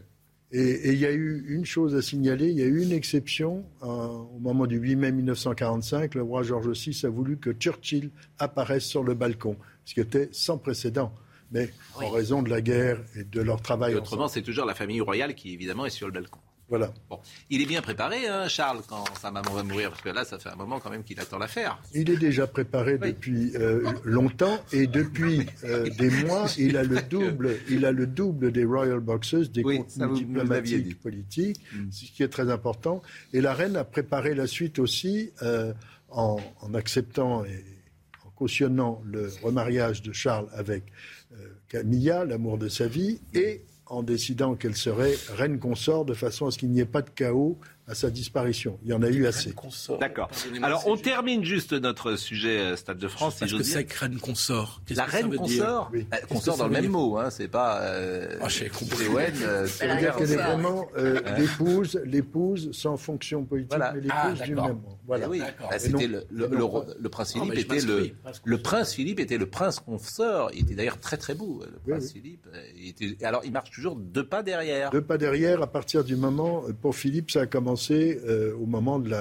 I: Et il y a eu une chose à signaler, il y a eu une exception euh, au moment du 8 mai 1945. Le roi George VI a voulu que Churchill apparaisse sur le balcon, ce qui était sans précédent mais en raison de la guerre et de leur travail.
A: autrement, c'est toujours la famille royale qui, évidemment, est sur le balcon.
I: Voilà.
A: Bon. Il est bien préparé, hein, Charles, quand sa maman va mourir, parce que là, ça fait un moment quand même qu'il attend l'affaire.
I: Il est déjà préparé depuis euh, longtemps et depuis euh, des mois, il a le double, il a le double des Royal Boxes, des oui, contenus diplomatiques, politiques, mm. ce qui est très important. Et la reine a préparé la suite aussi euh, en, en, acceptant et en cautionnant le remariage de Charles avec Camilla, l'amour de sa vie, et en décidant qu'elle serait reine consort de façon à ce qu'il n'y ait pas de chaos à sa disparition. Il y en a eu assez.
A: D'accord. Alors, on termine juste notre sujet euh, Stade de France.
D: Parce que c'est reine consort.
A: La reine consort oui. Consort dans le même mot, hein, c'est pas.
D: Euh, oh, j'ai compris.
I: Ouais, euh, C'est-à-dire qu'elle est vraiment euh, l'épouse, l'épouse sans fonction politique, voilà. mais l'épouse ah, du même.
A: Voilà. Eh oui. Ah, c'était le, le, le, le, prince Philippe était le, le prince Philippe était le prince consort. Il était d'ailleurs très très beau. Le prince oui, Philippe. Il était, alors, il marche toujours deux pas derrière.
I: Deux pas derrière. À partir du moment, pour Philippe, ça a commencé euh, au moment de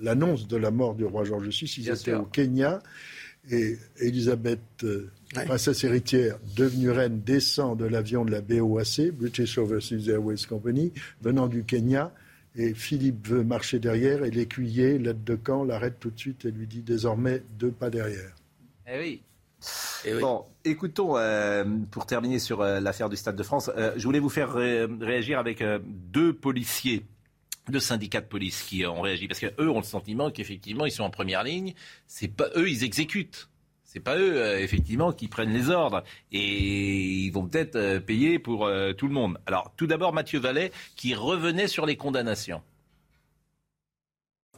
I: l'annonce de la mort du roi George VI. Ils Bien étaient sûr. au Kenya et Elisabeth, euh, princesse héritière, devenue reine, descend de l'avion de la BOAC, British Overseas Airways Company, venant du Kenya. Et Philippe veut marcher derrière et l'écuyer, l'aide de camp, l'arrête tout de suite et lui dit désormais deux pas derrière.
A: Eh oui. Oui. Bon, écoutons, euh, pour terminer sur euh, l'affaire du Stade de France, euh, je voulais vous faire ré réagir avec euh, deux policiers, deux syndicats de police qui ont réagi, parce qu'eux ont le sentiment qu'effectivement, ils sont en première ligne. C'est pas eux, ils exécutent. C'est pas eux, euh, effectivement, qui prennent les ordres. Et ils vont peut-être euh, payer pour euh, tout le monde. Alors, tout d'abord, Mathieu Vallet, qui revenait sur les condamnations.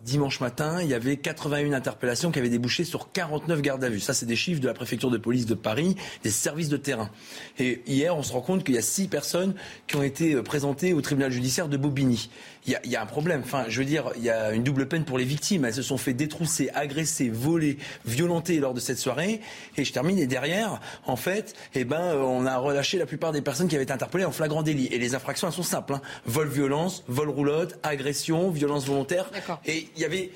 N: Dimanche matin, il y avait 81 interpellations qui avaient débouché sur 49 gardes à vue. Ça, c'est des chiffres de la préfecture de police de Paris, des services de terrain. Et hier, on se rend compte qu'il y a six personnes qui ont été présentées au tribunal judiciaire de Bobigny. Il y, a, il y a un problème. Enfin, je veux dire, il y a une double peine pour les victimes. Elles se sont fait détrousser, agresser, voler, violenter lors de cette soirée. Et je termine. Et derrière, en fait, eh ben, on a relâché la plupart des personnes qui avaient été interpellées en flagrant délit. Et les infractions, elles sont simples. Hein. Vol, violence, vol, roulotte, agression, violence volontaire. Et il y avait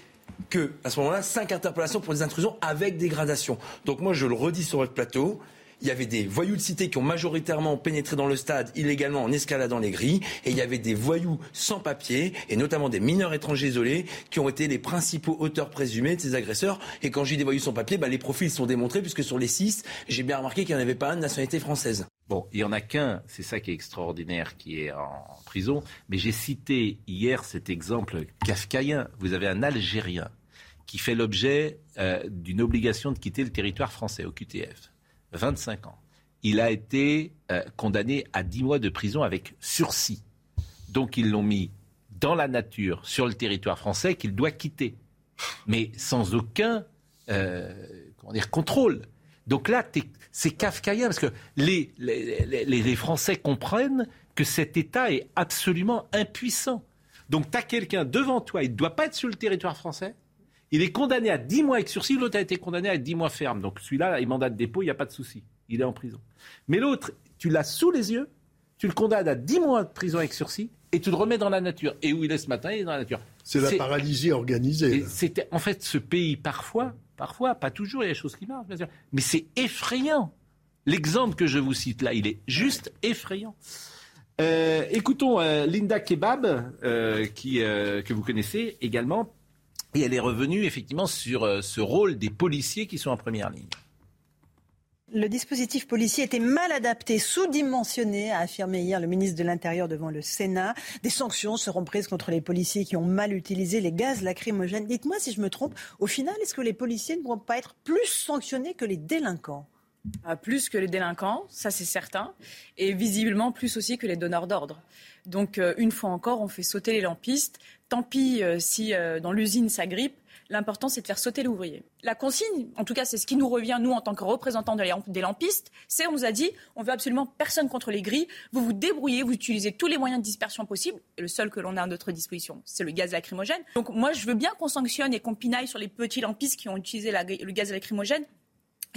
N: que, à ce moment-là, cinq interpellations pour des intrusions avec dégradation. Donc moi, je le redis sur votre plateau. Il y avait des voyous de cité qui ont majoritairement pénétré dans le stade illégalement en escaladant les grilles. Et il y avait des voyous sans papier, et notamment des mineurs étrangers isolés, qui ont été les principaux auteurs présumés de ces agresseurs. Et quand dis des voyous sans papier, bah, les profils sont démontrés, puisque sur les six, j'ai bien remarqué qu'il n'y en avait pas un de nationalité française.
A: Bon, il n'y en a qu'un, c'est ça qui est extraordinaire, qui est en prison. Mais j'ai cité hier cet exemple kafkaïen. Vous avez un Algérien qui fait l'objet euh, d'une obligation de quitter le territoire français au QTF. 25 ans. Il a été euh, condamné à 10 mois de prison avec sursis. Donc ils l'ont mis dans la nature, sur le territoire français, qu'il doit quitter. Mais sans aucun euh, comment dire, contrôle. Donc là, c'est kafkaïen, parce que les, les, les, les, Français comprennent que cet État est absolument impuissant. Donc tu as quelqu'un devant toi, il ne doit pas être sur le territoire français, il est condamné à 10 mois avec sursis, l'autre a été condamné à 10 mois ferme. Donc celui-là, il mandat de dépôt, il n'y a pas de souci. Il est en prison. Mais l'autre, tu l'as sous les yeux, tu le condamnes à 10 mois de prison avec sursis et tu le remets dans la nature. Et où il est ce matin, il est dans la nature.
I: C'est la paralysie organisée.
A: C'était en fait ce pays parfois, parfois, pas toujours, il y a des choses qui marchent, bien sûr, mais c'est effrayant. L'exemple que je vous cite là, il est juste effrayant. Euh, écoutons euh, Linda Kebab, euh, qui, que vous connaissez également, et elle est revenue effectivement sur euh, ce rôle des policiers qui sont en première ligne.
O: Le dispositif policier était mal adapté, sous-dimensionné, a affirmé hier le ministre de l'Intérieur devant le Sénat. Des sanctions seront prises contre les policiers qui ont mal utilisé les gaz lacrymogènes. Dites-moi si je me trompe, au final, est-ce que les policiers ne vont pas être plus sanctionnés que les délinquants?
P: Ah, plus que les délinquants, ça c'est certain, et visiblement plus aussi que les donneurs d'ordre. Donc euh, une fois encore, on fait sauter les lampistes. Tant pis euh, si euh, dans l'usine ça grippe. L'important, c'est de faire sauter l'ouvrier. La consigne, en tout cas, c'est ce qui nous revient, nous, en tant que représentants des lampistes, c'est on nous a dit, on veut absolument personne contre les grilles. Vous vous débrouillez, vous utilisez tous les moyens de dispersion possibles. Et le seul que l'on a à notre disposition, c'est le gaz lacrymogène. Donc moi, je veux bien qu'on sanctionne et qu'on pinaille sur les petits lampistes qui ont utilisé le gaz lacrymogène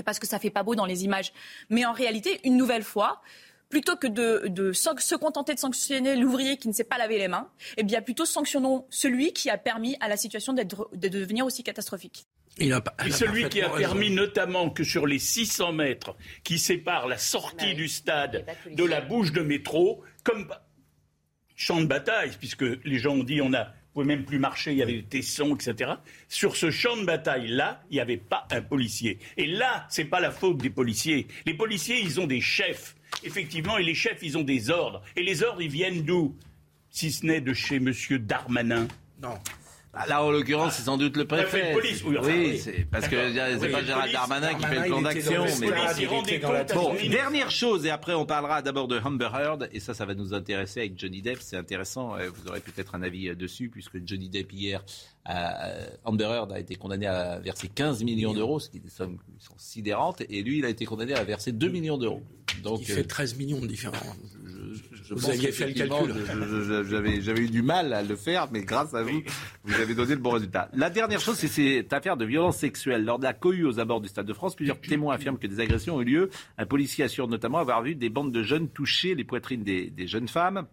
P: parce que ça fait pas beau dans les images. Mais en réalité, une nouvelle fois, plutôt que de, de, se contenter de sanctionner l'ouvrier qui ne sait pas laver les mains, eh bien plutôt sanctionnons celui qui a permis à la situation de devenir aussi catastrophique.
C: Il a, Et celui qui a permis notamment que sur les 600 mètres qui séparent la sortie du stade de la bouche de métro, comme champ de bataille, puisque les gens ont dit on a pouvait même plus marcher, il y avait des tessons, etc. Sur ce champ de bataille-là, il n'y avait pas un policier. Et là, ce n'est pas la faute des policiers. Les policiers, ils ont des chefs, effectivement, et les chefs, ils ont des ordres. Et les ordres, ils viennent d'où? Si ce n'est de chez M. Darmanin.
D: Non.
A: Ah, là, en l'occurrence, c'est sans doute le préfet.
C: police, oui, enfin,
A: oui, parce que c'est
C: Oui,
A: pas
C: le
A: Gérald
C: police,
A: Darmanin qui fait
D: Darmanin,
A: le plan d'action.
D: le
A: Mais...
C: à
A: Bon, dernière chose, et après on parlera d'abord de Amber Heard, et ça, ça va nous intéresser avec Johnny Depp. C'est intéressant, euh, vous aurez peut-être un avis euh, dessus, puisque Johnny Depp hier, euh, Amber Heard a été condamné à verser 15 millions d'euros, ce qui est des sommes qui sont sidérantes, et lui, il a été condamné à verser 2 millions d'euros. Donc,
D: Il
A: euh,
D: fait 13 millions de différents.
A: je
D: Vous aviez fait le calcul.
A: J'avais j'avais eu du mal à le faire, mais grâce à vous, vous avez donné le bon résultat. La dernière chose, c'est cette affaire de violence sexuelle. Lors de la cohue aux abords du Stade de France, plusieurs témoins affirment que des agressions ont eu lieu. Un policier assure notamment avoir vu des bandes de jeunes toucher les poitrines des, des jeunes femmes.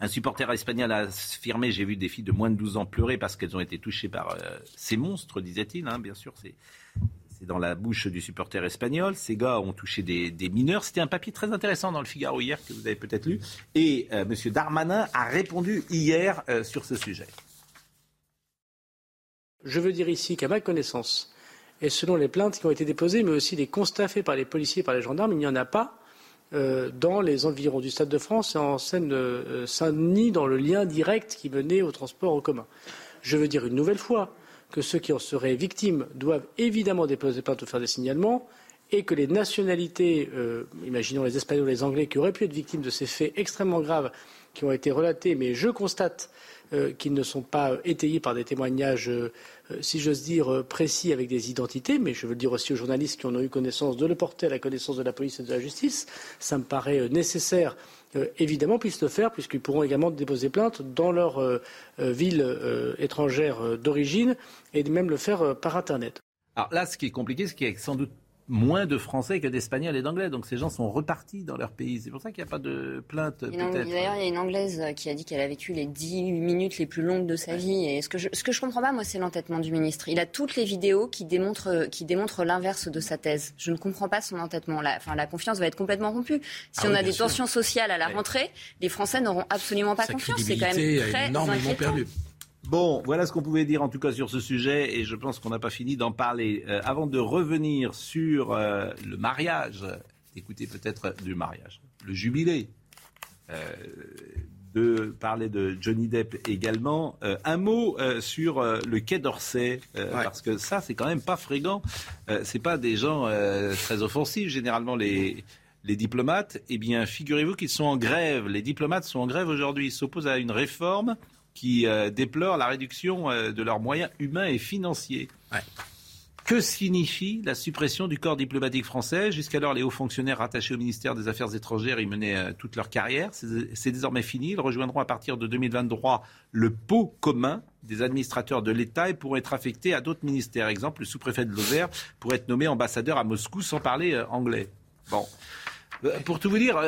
A: Un supporter espagnol a affirmé J'ai vu des filles de moins de 12 ans pleurer parce qu'elles ont été touchées par euh, ces monstres, disait-il. hein. bien sûr, c'est. C'est dans la bouche du supporter espagnol. Ces gars ont touché des, mineurs. C'était un papier très intéressant dans le Figaro hier que vous avez peut-être lu. Et euh, M. Darmanin a répondu hier euh, sur ce sujet.
F: Je veux dire ici qu'à ma connaissance, et selon les plaintes qui ont été déposées, mais aussi les constats faits par les policiers et par les gendarmes, il n'y en a pas euh, dans les environs du Stade de France et en Seine-Saint-Denis dans le lien direct qui menait au transport en commun. Je veux dire une nouvelle fois que ceux qui en seraient victimes doivent évidemment déposer plainte ou faire des signalements et que les nationalités, euh, imaginons les Espagnols, les Anglais, qui auraient pu être victimes de ces faits extrêmement graves qui ont été relatés, mais je constate euh, qu'ils ne sont pas étayés par des témoignages, euh, euh, si j'ose dire, euh, précis avec des identités, mais je veux le dire aussi aux journalistes qui en ont eu connaissance, de le porter à la connaissance de la police et de la justice. Ça me paraît euh, nécessaire, euh, évidemment, puissent le faire, puisqu'ils pourront également déposer plainte dans leur euh, euh, ville euh, étrangère euh, d'origine et même le faire euh, par Internet.
A: Alors là, ce qui est compliqué, c'est qu'il y a sans doute moins de Français que d'Espagnols et d'Anglais. Donc ces gens sont repartis dans leur pays. C'est pour ça qu'il n'y a pas de plainte.
G: D'ailleurs, il y a une Anglaise euh, qui a dit qu'elle a vécu les 10 minutes les plus longues de sa vie. Et ce que je, ce que je comprends pas, moi, c'est l'entêtement du ministre. Il a toutes les vidéos qui démontrent, euh, qui démontrent l'inverse de sa thèse. Je ne comprends pas son entêtement. La, enfin, la confiance va être complètement rompue. Si
D: Ah
G: on
D: oui,
G: a des
D: sûr.
G: tensions sociales à la rentrée, les Français n'auront absolument pas
D: Sa
G: confiance. C'est quand même très
D: énormément
G: inquiétant.
D: perdu.
A: Bon, voilà ce qu'on pouvait dire en tout cas sur ce sujet et je pense qu'on n'a pas fini d'en parler. Euh, avant de revenir sur euh, le mariage, d'écouter peut-être du mariage, le jubilé, euh, de parler de Johnny Depp également, un mot sur le Quai d'Orsay, parce que ça c'est quand même pas fréquent, c'est pas des gens très offensifs généralement les les diplomates, eh bien, figurez-vous qu'ils sont en grève. Les diplomates sont en grève aujourd'hui. Ils s'opposent à une réforme qui euh, déplore la réduction euh, de leurs moyens humains et financiers. Que signifie la suppression du corps diplomatique français? Jusqu'alors, les hauts fonctionnaires rattachés au ministère des Affaires étrangères y menaient euh, toute leur carrière. C'est désormais fini. Ils rejoindront à partir de 2023 le pot commun des administrateurs de l'État et pourront être affectés à d'autres ministères. Exemple, le sous-préfet de Lozère pourrait être nommé ambassadeur à Moscou sans parler anglais. Bon. Pour tout vous dire,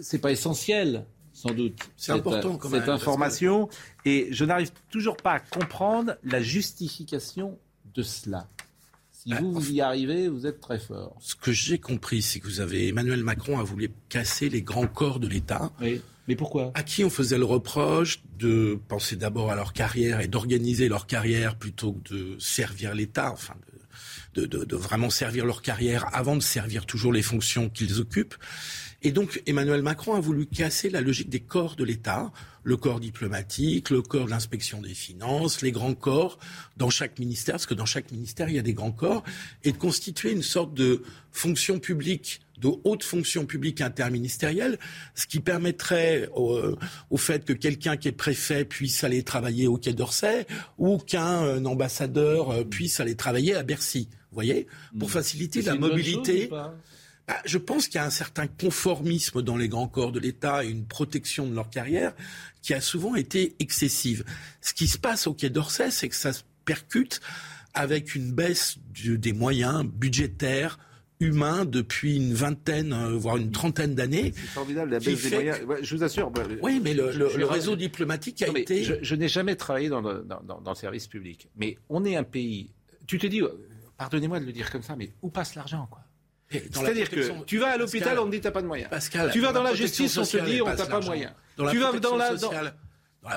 A: c'est pas essentiel, sans doute,
D: C'est
A: cette,
D: important,
A: euh,
D: quand
A: cette
D: même, que-
A: information. Et je n'arrive toujours pas à comprendre la justification de cela. Si vous, vous y arrivez, vous êtes très fort.
D: Ce que j'ai compris, c'est que vous avez Emmanuel Macron a voulu casser les grands corps de l'État.
A: Oui. Mais pourquoi?
D: À qui on faisait le reproche de penser d'abord à leur carrière et d'organiser leur carrière plutôt que de servir l'État, enfin de, de, de, de vraiment servir leur carrière avant de servir toujours les fonctions qu'ils occupent? Et donc Emmanuel Macron a voulu casser la logique des corps de l'État, le corps diplomatique, le corps de l'inspection des finances, les grands corps dans chaque ministère, parce que dans chaque ministère il y a des grands corps, et de constituer une sorte de fonction publique de haute fonction publique interministérielle, ce qui permettrait au, au fait que quelqu'un qui est préfet puisse aller travailler au Quai d'Orsay ou qu'un euh, ambassadeur euh, puisse aller travailler à Bercy. Vous voyez Pour faciliter
A: C'est
D: la mobilité. Bah, je pense qu'il y a un certain conformisme dans les grands corps de l'État et une protection de leur carrière qui a souvent été excessive. Ce qui se passe au Quai d'Orsay, c'est que ça se percute avec une baisse du- des moyens budgétaires humains depuis une vingtaine, euh, voire une trentaine d'années.
A: C'est formidable, la baisse des moyens.
D: que-
A: je vous assure.
D: Oui, mais le,
A: je-
D: le-
A: je-
D: le
A: je-
D: réseau diplomatique a
A: Non,
D: été...
A: Je, je n'ai jamais travaillé dans le, dans, dans- dans le service public. Mais on est un pays. Tu te dis, euh, pardonnez-moi de le dire comme ça, mais où passe l'argent, quoi? C'est-à-dire que tu vas à l'hôpital, on te dit t'as pas de moyens.
D: Pascal,
A: tu vas dans la, justice, on te dit on t'a pas
D: l'argent.
A: moyens.
D: Dans la
A: tu vas dans la dans-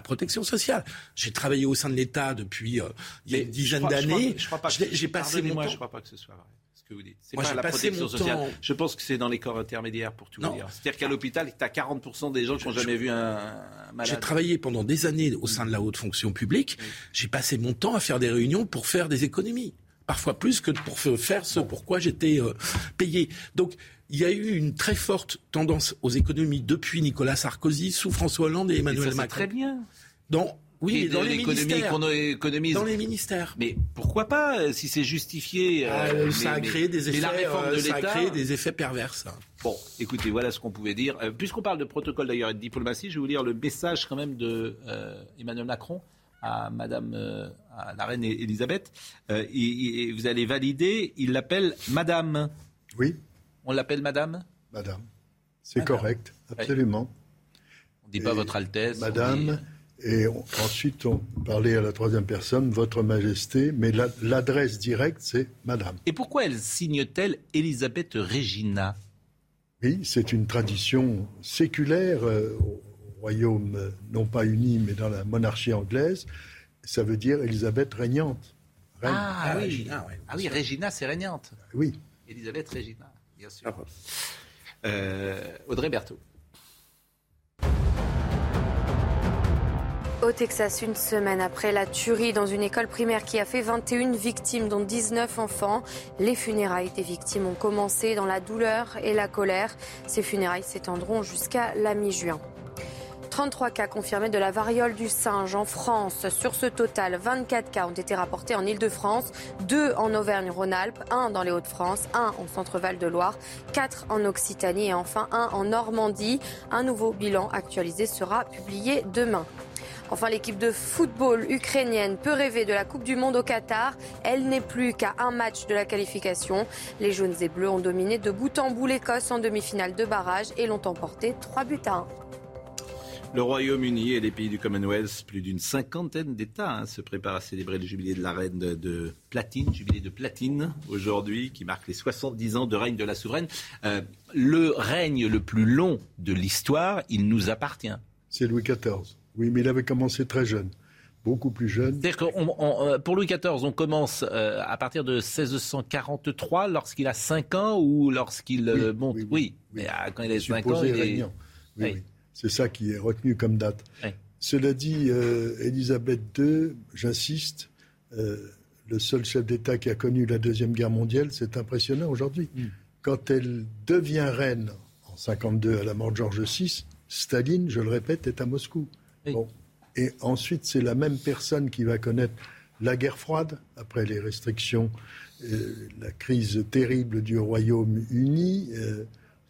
D: protection sociale. J'ai travaillé au sein de l'État depuis euh, il y a une dizaine d'années.
A: Je crois pas.
D: J'ai passé mon temps.
A: Je crois pas que ce soit vrai. que vous dites. C'est pas la protection sociale. Je pense que c'est dans les corps intermédiaires pour tout dire. C'est-à-dire qu'à l'hôpital, tu as 40% des gens qui n'ont jamais vu un, malade.
D: J'ai travaillé pendant des années au sein de la haute fonction publique. J'ai passé mon temps à faire des réunions pour faire des économies. Parfois plus que pour faire ce pourquoi j'étais euh, payé. Donc, il y a eu une très forte tendance aux économies depuis Nicolas Sarkozy, sous François Hollande et Emmanuel et ça, Macron.
A: très bien.
D: Donc, oui, dans les ministères.
A: qu'on économise.
D: Dans les ministères.
A: Mais pourquoi pas, euh, si c'est justifié
D: euh, ah, Ça a créé des effets. La réforme de ça a créé des effets pervers.
A: Bon, écoutez, voilà ce qu'on pouvait dire. Puisqu'on parle de protocole d'ailleurs et de diplomatie, je vais vous lire le message quand même de Emmanuel Macron à Madame, à la reine Elisabeth. et, vous allez valider. Il l'appelle Madame.
I: Oui.
A: On l'appelle madame
I: Madame. C'est correct, absolument.
A: On ne dit pas votre Altesse.
I: Madame. Et ensuite, on parlait à la troisième personne, Votre Majesté, mais l'adresse directe, c'est Madame.
A: Et pourquoi elle signe-t-elle Elisabeth Regina?
I: Oui, c'est une tradition séculaire euh, au royaume, euh, non pas uni, mais dans la monarchie anglaise. Ça veut dire Elisabeth régnante.
A: Ah, oui. Regina, ah oui, Regina, c'est régnante.
I: Oui.
A: Elisabeth Regina bien sûr. Euh, Audrey Berthaud.
B: Au Texas, une semaine après la tuerie dans une école primaire qui a fait 21 victimes, dont 19 enfants, les funérailles des victimes ont commencé dans la douleur et la colère. Ces funérailles s'étendront jusqu'à la mi-juin. 33 cas confirmés de la variole du singe en France. Sur ce total, 24 cas ont été rapportés en Ile-de-France, 2 en Auvergne-Rhône-Alpes, 1 dans les Hauts-de-France, 1 au centre-val de Loire, 4 en Occitanie et enfin 1 en Normandie. Un nouveau bilan actualisé sera publié demain. Enfin, l'équipe de football ukrainienne peut rêver de la Coupe du Monde au Qatar. Elle n'est plus qu'à un match de la qualification. Les jaunes et bleus ont dominé de bout en bout l'Écosse en demi-finale de barrage et l'ont emporté 3 buts à 1.
A: Le Royaume-Uni et les pays du Commonwealth, plus d'une cinquantaine d'États hein, se préparent à célébrer le jubilé de la reine de, platine, jubilé de platine aujourd'hui, qui marque les 70 ans de règne de la souveraine. Euh, le règne le plus long de l'histoire, il nous appartient.
I: C'est Louis XIV. Oui, mais il avait commencé très jeune beaucoup plus jeune.
A: C'est-à-dire que euh, pour Louis XIV, on commence euh, à partir de 1643 lorsqu'il a 5 ans ou lorsqu'il monte oui, mais quand il a 5 ans, il est...
I: C'est ça qui est retenu comme date. Cela dit, euh, Elisabeth II, j'insiste, euh, le seul chef d'État qui a connu la Deuxième Guerre mondiale, c'est impressionnant aujourd'hui. Mm. Quand elle devient reine en 52 à la mort de Georges VI, Staline, je le répète, est à Moscou. Et ensuite, c'est la même personne qui va connaître la guerre froide, après les restrictions, euh, la crise terrible du Royaume-Uni.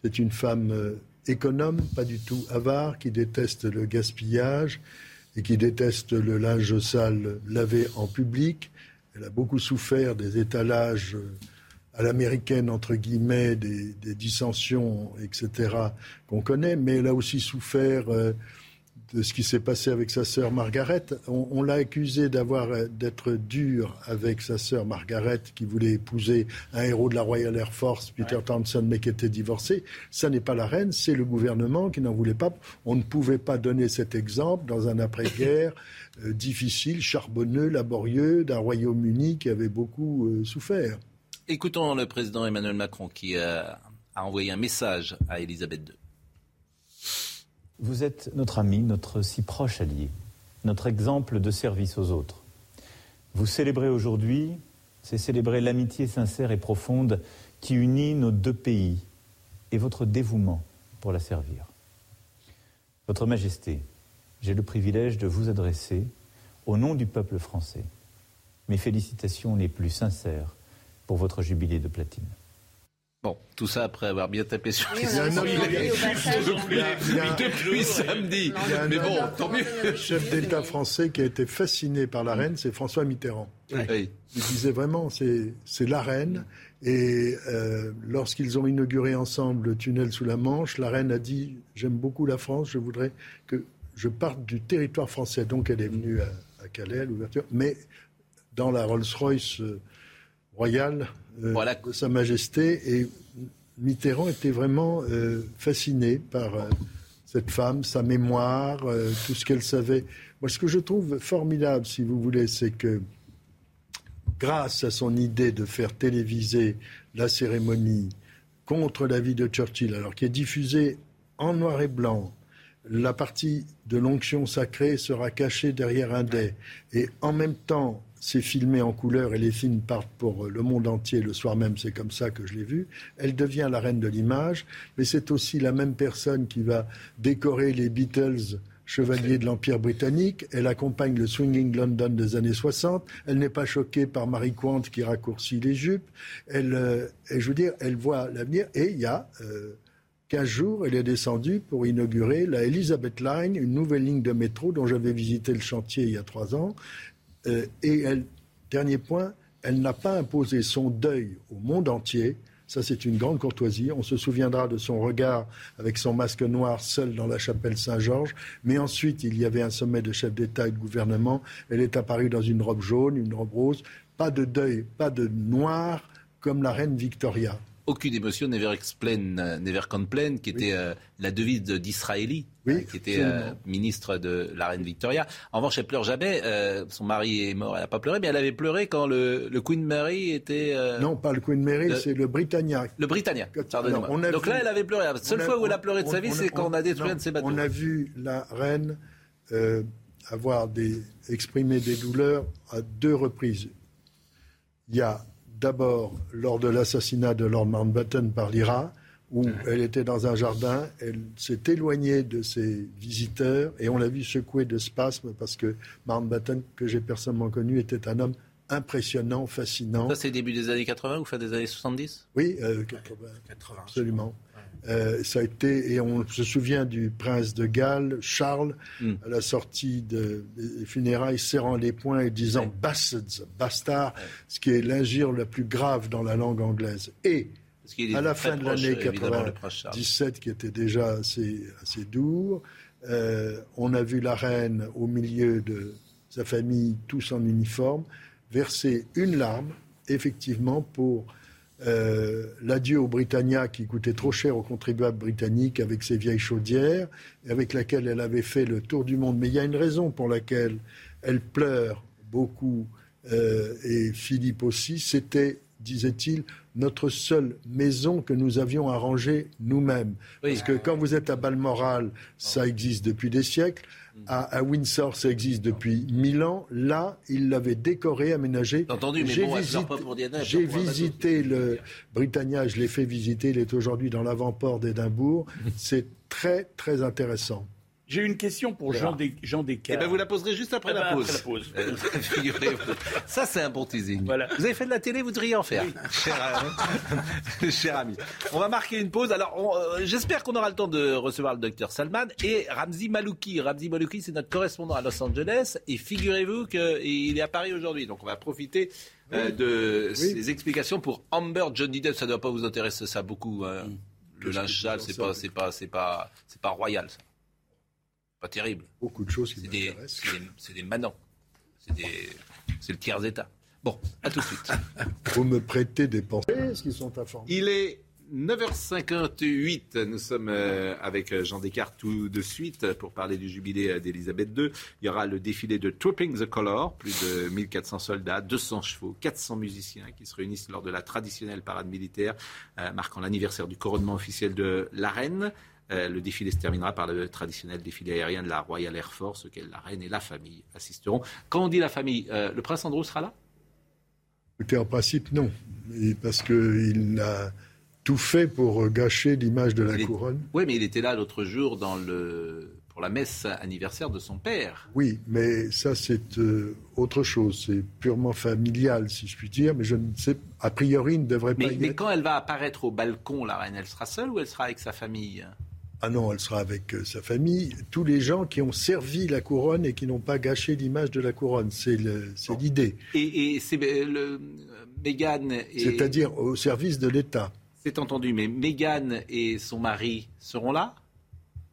I: c'est une femme économe, pas du tout avare, qui déteste le gaspillage et qui déteste le linge sale lavé en public. Elle a beaucoup souffert des étalages à l'américaine, entre guillemets, des, dissensions, etc., qu'on connaît, mais elle a aussi souffert euh, de ce qui s'est passé avec sa sœur Margaret. On, l'a accusé d'avoir d'être dur avec sa sœur Margaret, qui voulait épouser un héros de la Royal Air Force, Peter Townsend, mais qui était divorcé. Ça n'est pas la reine, c'est le gouvernement qui n'en voulait pas. On ne pouvait pas donner cet exemple dans un après-guerre euh, difficile, charbonneux, laborieux, d'un Royaume-Uni qui avait beaucoup euh, souffert.
A: Écoutons le président Emmanuel Macron qui a envoyé un message à Elisabeth II.
Q: Vous êtes notre ami, notre si proche allié, notre exemple de service aux autres. Vous célébrez aujourd'hui, c'est célébrer l'amitié sincère et profonde qui unit nos deux pays et votre dévouement pour la servir. Votre Majesté, j'ai le privilège de vous adresser, au nom du peuple français, mes félicitations les plus sincères pour votre jubilé de platine.
A: Bon, tout ça après avoir bien tapé sur les depuis samedi. Mais bon, tant mieux.
I: Le chef d'État français qui a été fasciné par la reine, c'est François Mitterrand. Il disait vraiment, c'est la reine. Et euh, lorsqu'ils ont inauguré ensemble le tunnel sous la Manche, la reine a dit J'aime beaucoup la France, je voudrais que je parte du territoire français. Donc elle est venue à, Calais, à l'ouverture. Mais dans la Rolls-Royce euh, royale, euh, de Sa Majesté. Et Mitterrand était vraiment euh, fasciné par euh, cette femme, sa mémoire, tout ce qu'elle savait. Moi, ce que je trouve formidable, si vous voulez, c'est que grâce à son idée de faire téléviser la cérémonie contre la vie de Churchill, alors qui est diffusée en noir et blanc, la partie de l'onction sacrée sera cachée derrière un dais. Et en même temps, c'est filmé en couleur et les films partent pour le monde entier le soir même, c'est comme ça que je l'ai vu. Elle devient la reine de l'image, mais c'est aussi la même personne qui va décorer les Beatles chevalier de l'Empire britannique. Elle accompagne le Swinging London des années 60. Elle n'est pas choquée par Marie Quant qui raccourcit les jupes. Elle, euh, je veux dire, elle voit l'avenir. Et il y a euh, 15 jours, elle est descendue pour inaugurer la Elizabeth Line, une nouvelle ligne de métro dont j'avais visité le chantier il y a trois ans. Euh, et dernier point, elle n'a pas imposé son deuil au monde entier. Ça, c'est une grande courtoisie. On se souviendra de son regard avec son masque noir seul dans la chapelle Saint-Georges. Mais ensuite, il y avait un sommet de chef d'État et de gouvernement. Elle est apparue dans une robe jaune, une robe rose. Pas de deuil, pas de noir comme la reine Victoria
A: aucune émotion, never explain, euh, never complain, qui était euh, la devise d'Israéli, euh, qui était ministre de la reine Victoria. En revanche, elle pleure jamais. son mari est mort, elle n'a pas pleuré, mais elle avait pleuré quand le, Queen Mary était.
I: non, pas le Queen Mary, c'est le Britannia.
A: Le Britannia. Donc là, elle avait pleuré. La seule fois où elle a pleuré de sa vie, c'est quand on a détruit un de ses bateaux.
I: On a vu la reine avoir des, exprimé des douleurs à deux reprises. Il y a d'abord lors de l'assassinat de Lord Mountbatten par l'IRA, où elle était dans un jardin, elle s'est éloignée de ses visiteurs et on l'a vu secouer de spasmes parce que Mountbatten, que j'ai personnellement connu, était un homme impressionnant, fascinant.
A: Ça, c'est début des années 80 ou fin des années 70
I: Oui, 80, euh, absolument. Euh, ça a été, et on se souvient du prince de Galles, Charles, hmm. à la sortie des funérailles, serrant les poings et disant bastards, bastard, ce qui est l'injure la plus grave dans la langue anglaise. Et à la fin de l'année 97, qui était déjà assez, assez doux, euh, on a vu la reine au milieu de sa famille, tous en uniforme, verser une larme, effectivement, pour euh, l'adieu au Britannia qui coûtait trop cher aux contribuables britanniques avec ses vieilles chaudières, et avec laquelle elle avait fait le tour du monde. Mais il y a une raison pour laquelle elle pleure beaucoup, euh, et Philippe aussi, c'était, disait-il, notre seule maison que nous avions arrangée nous-mêmes. Parce que quand vous êtes à Balmoral, ça existe depuis des siècles. À, Windsor, ça existe depuis mille ans. Là, il l'avait décoré, aménagé.
A: Entendu, mais
I: J'ai visité le Britannia, je l'ai fait visiter. Il est aujourd'hui dans l'avant-port d'Édimbourg. C'est très, très intéressant.
C: J'ai une question pour Jean, Jean Descartes.
A: Eh ben vous la poserez juste après, eh la, ben, pause. Après la pause. Euh, ça, c'est un bon teasing. Voilà. Vous avez fait de la télé, vous devriez en faire, cher, ami. On va marquer une pause. Alors, euh, j'espère qu'on aura le temps de recevoir le docteur Salman et Ramzi Malouki. Ramzi Malouki, c'est notre correspondant à Los Angeles. Et figurez-vous qu'il est à Paris aujourd'hui. Donc, on va profiter euh, de ses explications pour Amber Johnny Depp. Ça ne doit pas vous intéresser ça beaucoup. Hein. Le linge sale, c'est pas, c'est pas, c'est pas, c'est pas royal. Ça pas terrible.
I: Beaucoup de choses qui
A: m'intéressent. C'est des, manants. C'est le tiers état. Bon, à tout de suite.
I: Vous me prêtez des pensées, ce qu'ils sont informés
A: Il est 9h58, nous sommes euh, avec euh, Jean Descartes tout de suite pour parler du jubilé euh, d'Elisabeth II. Il y aura le défilé de Tripping the Color, plus de 1400 soldats, 200 chevaux, 400 musiciens qui se réunissent lors de la traditionnelle parade militaire marquant l'anniversaire du couronnement officiel de la reine. Euh, le défilé se terminera par le traditionnel défilé aérien de la Royal Air Force, auquel la reine et la famille assisteront. Quand on dit la famille, euh, le prince Andrew sera là?
I: Écoutez, en principe, non. parce qu'il a tout fait pour gâcher l'image de la couronne.
A: Oui, mais il était là l'autre jour dans le pour la messe anniversaire de son père.
I: Oui, mais ça c'est euh, autre chose. C'est purement familial, si je puis dire. Mais je ne sais, a priori, il ne devrait pas.
A: Y mais quand elle va apparaître au balcon, la reine, elle sera seule ou elle sera avec sa famille?
I: Ah non, elle sera avec euh, sa famille, tous les gens qui ont servi la couronne et qui n'ont pas gâché l'image de la couronne. C'est l'idée.
A: Et, c'est euh, le Meghan.
I: C'est-à-dire au service de l'État.
A: C'est entendu, mais Meghan et son mari seront là?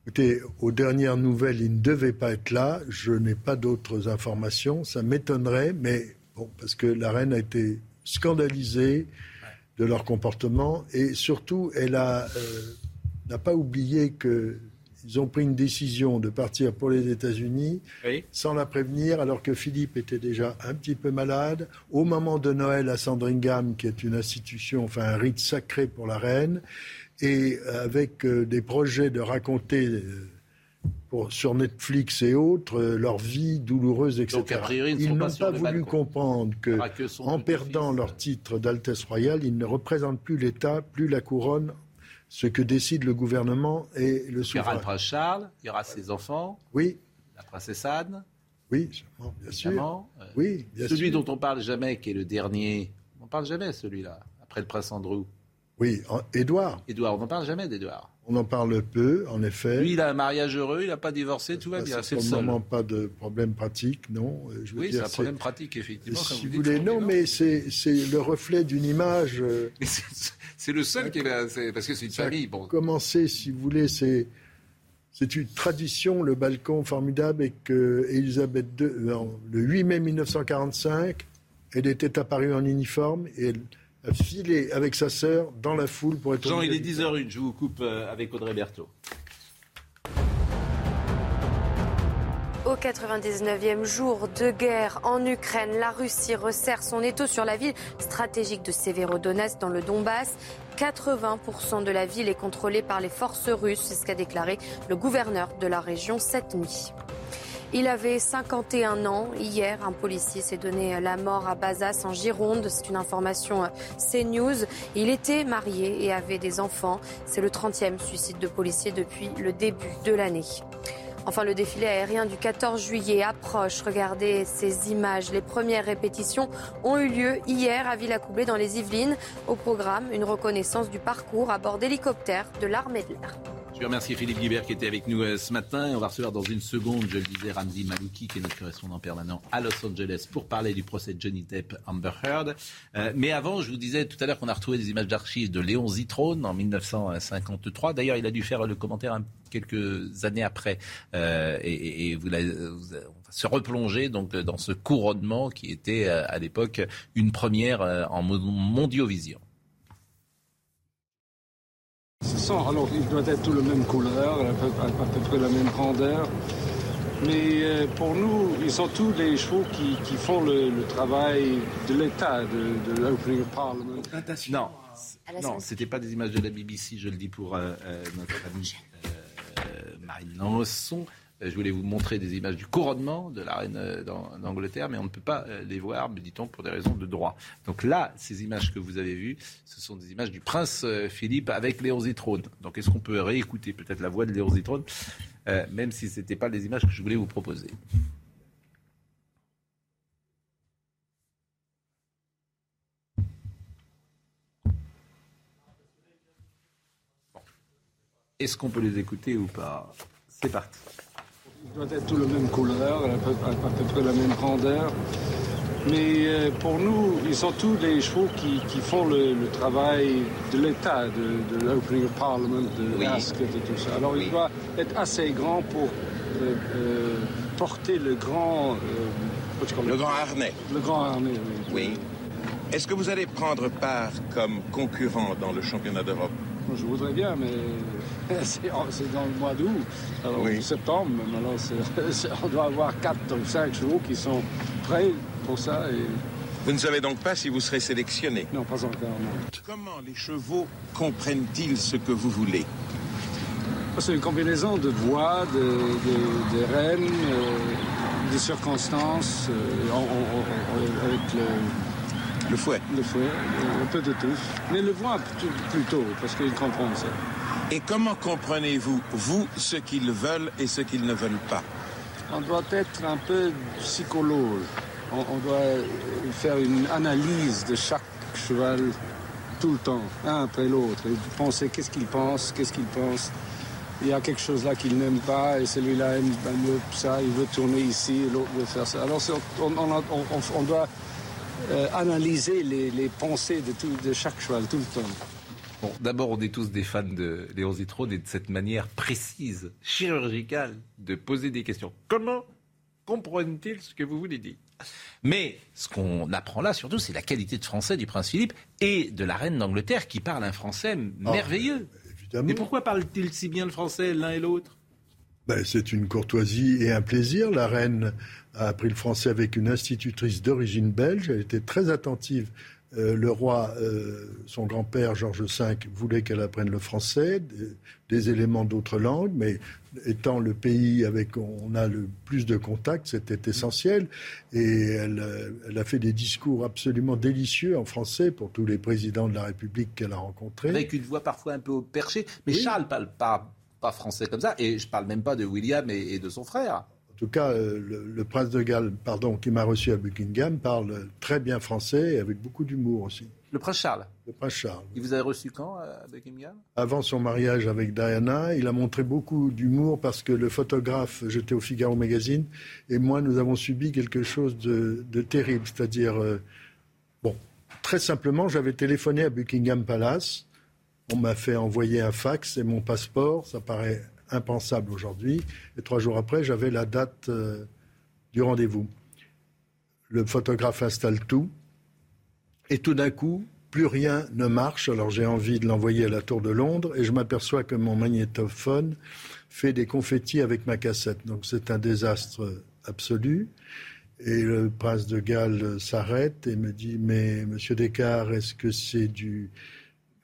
I: Écoutez, aux dernières nouvelles, ils ne devaient pas être là. Je n'ai pas d'autres informations. Ça m'étonnerait, mais bon, parce que la reine a été scandalisée de leur comportement et surtout, elle a. Euh, n'a pas oublié qu'il ils ont pris une décision de partir pour les États-Unis sans la prévenir, alors que Philippe était déjà un petit peu malade. Au moment de Noël à Sandringham, qui est une institution, enfin un rite sacré pour la reine, et avec euh, des projets de raconter euh, pour, sur Netflix et autres euh, leur vie douloureuse, etc. ils n'ont pas, voulu comprendre que, en perdant leur titre d'Altesse royale, ils ne représentent plus l'État, plus la couronne ce que décide le gouvernement et le souverain.
A: Il y aura le prince Charles, il y aura ses enfants.
I: Oui.
A: La princesse Anne.
I: Oui, bien sûr.
A: Euh, oui, celui dont on parle jamais, qui est le dernier. On ne parle jamais celui-là, après le prince Andrew.
I: Oui, Édouard.
A: Édouard, on n'en parle jamais d'Édouard.
I: On en parle peu, en effet.
A: Lui, il a un mariage heureux, il n'a pas divorcé, tout va bien. C'est le seul.
I: pas de problème pratique, non.
A: Euh, je oui, c'est un problème pratique, effectivement.
I: Si vous, voulez, non, mais c'est le reflet d'une image. Euh,
A: c'est le seul qui est parce que c'est une famille. Bon.
I: Commencer, si vous voulez, c'est c'est une tradition, le balcon formidable, et que Elisabeth II, le 8 mai 1945, elle était apparue en uniforme et elle filer avec sa sœur dans la foule pour être.
A: Jean, il est 10h01, je vous coupe euh, avec Audrey Berthaud.
B: Au 99e jour de guerre en Ukraine, la Russie resserre son étau sur la ville stratégique de Severodonetsk dans le Donbass. 80% de la ville est contrôlée par les forces russes, c'est ce qu'a déclaré le gouverneur de la région cette nuit. Il avait 51 ans. Hier, un policier s'est donné la mort à Bazas en Gironde. C'est une information euh, CNews. Il était marié et avait des enfants. C'est le 30e suicide de policier depuis le début de l'année. Enfin, le défilé aérien du 14 juillet approche. Regardez ces images. Les premières répétitions ont eu lieu hier à Villacoublay dans les Yvelines. Au programme, une reconnaissance du parcours à bord d'hélicoptères de l'armée de l'air.
A: Je remercie Philippe Guibert qui était avec nous euh, ce matin. On va recevoir dans une seconde, je le disais, Ramzi Malouki, qui est notre correspondant permanent à Los Angeles, pour parler du procès de Johnny Depp Amber Heard. Euh, mais avant, je vous disais tout à l'heure qu'on a retrouvé des images d'archives de Léon Zitrone en 1953. D'ailleurs, il a dû faire le commentaire quelques années après. Euh, et, vous, vous, va se replonger donc dans ce couronnement qui était à l'époque une première en mondiovision.
R: alors il doit être tout la même couleur, à peu, près la même grandeur. Mais euh, pour nous, ils sont tous les chevaux qui, font le, travail de l'État, de, de l'Opening Parliament.
A: Non, non, c'était pas des images de la BBC, je le dis pour euh, euh, notre ami Marine Lançon. Je voulais vous montrer des images du couronnement de la reine euh, d'Angleterre, mais on ne peut pas euh, les voir, dit-on, pour des raisons de droit. Donc là, ces images que vous avez vues, ce sont des images du prince euh, Philippe avec Léon Zitrone. Donc est-ce qu'on peut réécouter peut-être la voix de Léon Zitrone, même si ce n'étaient pas les images que je voulais vous proposer Est-ce qu'on peut les écouter ou pas? C'est parti.
R: Il doit être tout la même couleur, à peu, près la même grandeur. Mais euh, pour nous, ils sont tous des chevaux qui, qui font le, travail de l'État, de, de l'Opening Parliament, de oui. et tout ça. Alors il doit être assez grand pour euh, euh, porter le grand...
S: le grand harnais.
R: Le grand harnais, oui.
S: Oui. Est-ce que vous allez prendre part comme concurrent dans le championnat d'Europe?
R: Je voudrais bien, mais c'est dans le mois d'août, alors septembre. Alors on doit avoir 4 ou 5 chevaux qui sont prêts pour ça. Et...
S: Vous ne savez donc pas si vous serez sélectionné
R: Non, pas encore.
S: Comment les chevaux comprennent-ils ce que vous voulez?
R: C'est une combinaison de voix, de, de, de rênes, euh, de circonstances, euh, avec le
S: le fouet
R: Le fouet, un peu de tout. Mais le voit plutôt, parce qu'ils comprennent ça.
S: Et comment comprenez-vous, vous, ce qu'ils veulent et ce qu'ils ne veulent pas?
R: On doit être un peu psychologue. On, doit faire une analyse de chaque cheval tout le temps, un après l'autre, et penser qu'est-ce qu'il pense, qu'est-ce qu'il pense. Il y a quelque chose là qu'il n'aime pas, et celui-là aime mieux ça, il veut tourner ici, l'autre veut faire ça. Alors on, doit euh, analyser les, pensées de, tout, de chaque cheval tout le temps.
A: Bon, d'abord, on est tous des fans de Léon Zitrone et de cette manière précise, chirurgicale, de poser des questions. Comment comprennent-ils ce que vous voulez dire? Mais ce qu'on apprend là, surtout, c'est la qualité de français du prince Philippe et de la reine d'Angleterre qui parle un français ah, merveilleux. Mais pourquoi parlent-ils si bien le français l'un et l'autre?
I: Ben, C'est une courtoisie et un plaisir. La reine a appris le français avec une institutrice d'origine belge. Elle était très attentive euh, le roi, euh, son grand-père Georges V, voulait qu'elle apprenne le français, des, éléments d'autres langues, mais étant le pays avec on a le plus de contacts, c'était essentiel. Et elle, euh, elle, a fait des discours absolument délicieux en français pour tous les présidents de la République qu'elle a rencontrés.
A: Avec une voix parfois un peu perchée, mais Charles parle pas, pas, français comme ça, et je parle même pas de William et de son frère.
I: En tout cas, euh, le, prince de Galles, pardon, qui m'a reçu à Buckingham, parle très bien français et avec beaucoup d'humour aussi.
A: Le prince Charles
I: Le prince Charles.
A: Il vous a reçu quand à Buckingham?
I: Avant son mariage avec Diana, il a montré beaucoup d'humour parce que le photographe, j'étais au Figaro Magazine, et moi, nous avons subi quelque chose de, terrible. C'est-à-dire, euh, bon, très simplement, j'avais téléphoné à Buckingham Palace. On m'a fait envoyer un fax et mon passeport, ça paraît impensable aujourd'hui. Et trois jours après, j'avais la date euh, du rendez-vous. Le photographe installe tout. Et tout d'un coup, plus rien ne marche. Alors j'ai envie de l'envoyer à la Tour de Londres et je m'aperçois que mon magnétophone fait des confettis avec ma cassette. Donc c'est un désastre absolu. Et le prince de Galles s'arrête et me dit Mais monsieur Descartes, est-ce que c'est du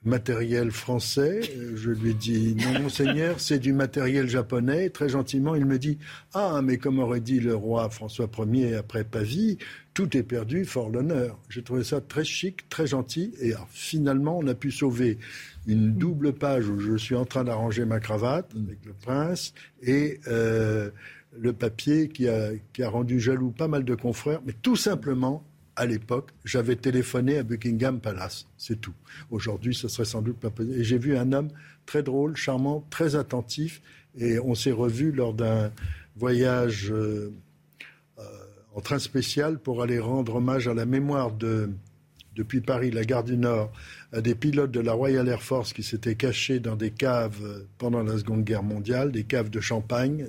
I: matériel français. Euh, je lui dis non, monseigneur, c'est du matériel japonais. Très gentiment, il me dit ah, mais comme aurait dit le roi François Ier après Pavie, tout est perdu, fort l'honneur. J'ai trouvé ça très chic, très gentil. Et finalement, on a pu sauver une double page où je suis en train d'arranger ma cravate avec le prince et euh, le papier qui a, qui a rendu jaloux pas mal de confrères, mais tout simplement à l'époque, j'avais téléphoné à Buckingham Palace. C'est tout. Aujourd'hui, ce serait sans doute pas possible. Et j'ai vu un homme très drôle, charmant, très attentif. Et on s'est revus lors d'un voyage euh, euh, en train spécial pour aller rendre hommage à la mémoire de, depuis Paris, la gare du Nord, à des pilotes de la Royal Air Force qui s'étaient cachés dans des caves euh, pendant la Seconde Guerre mondiale, des caves de champagne.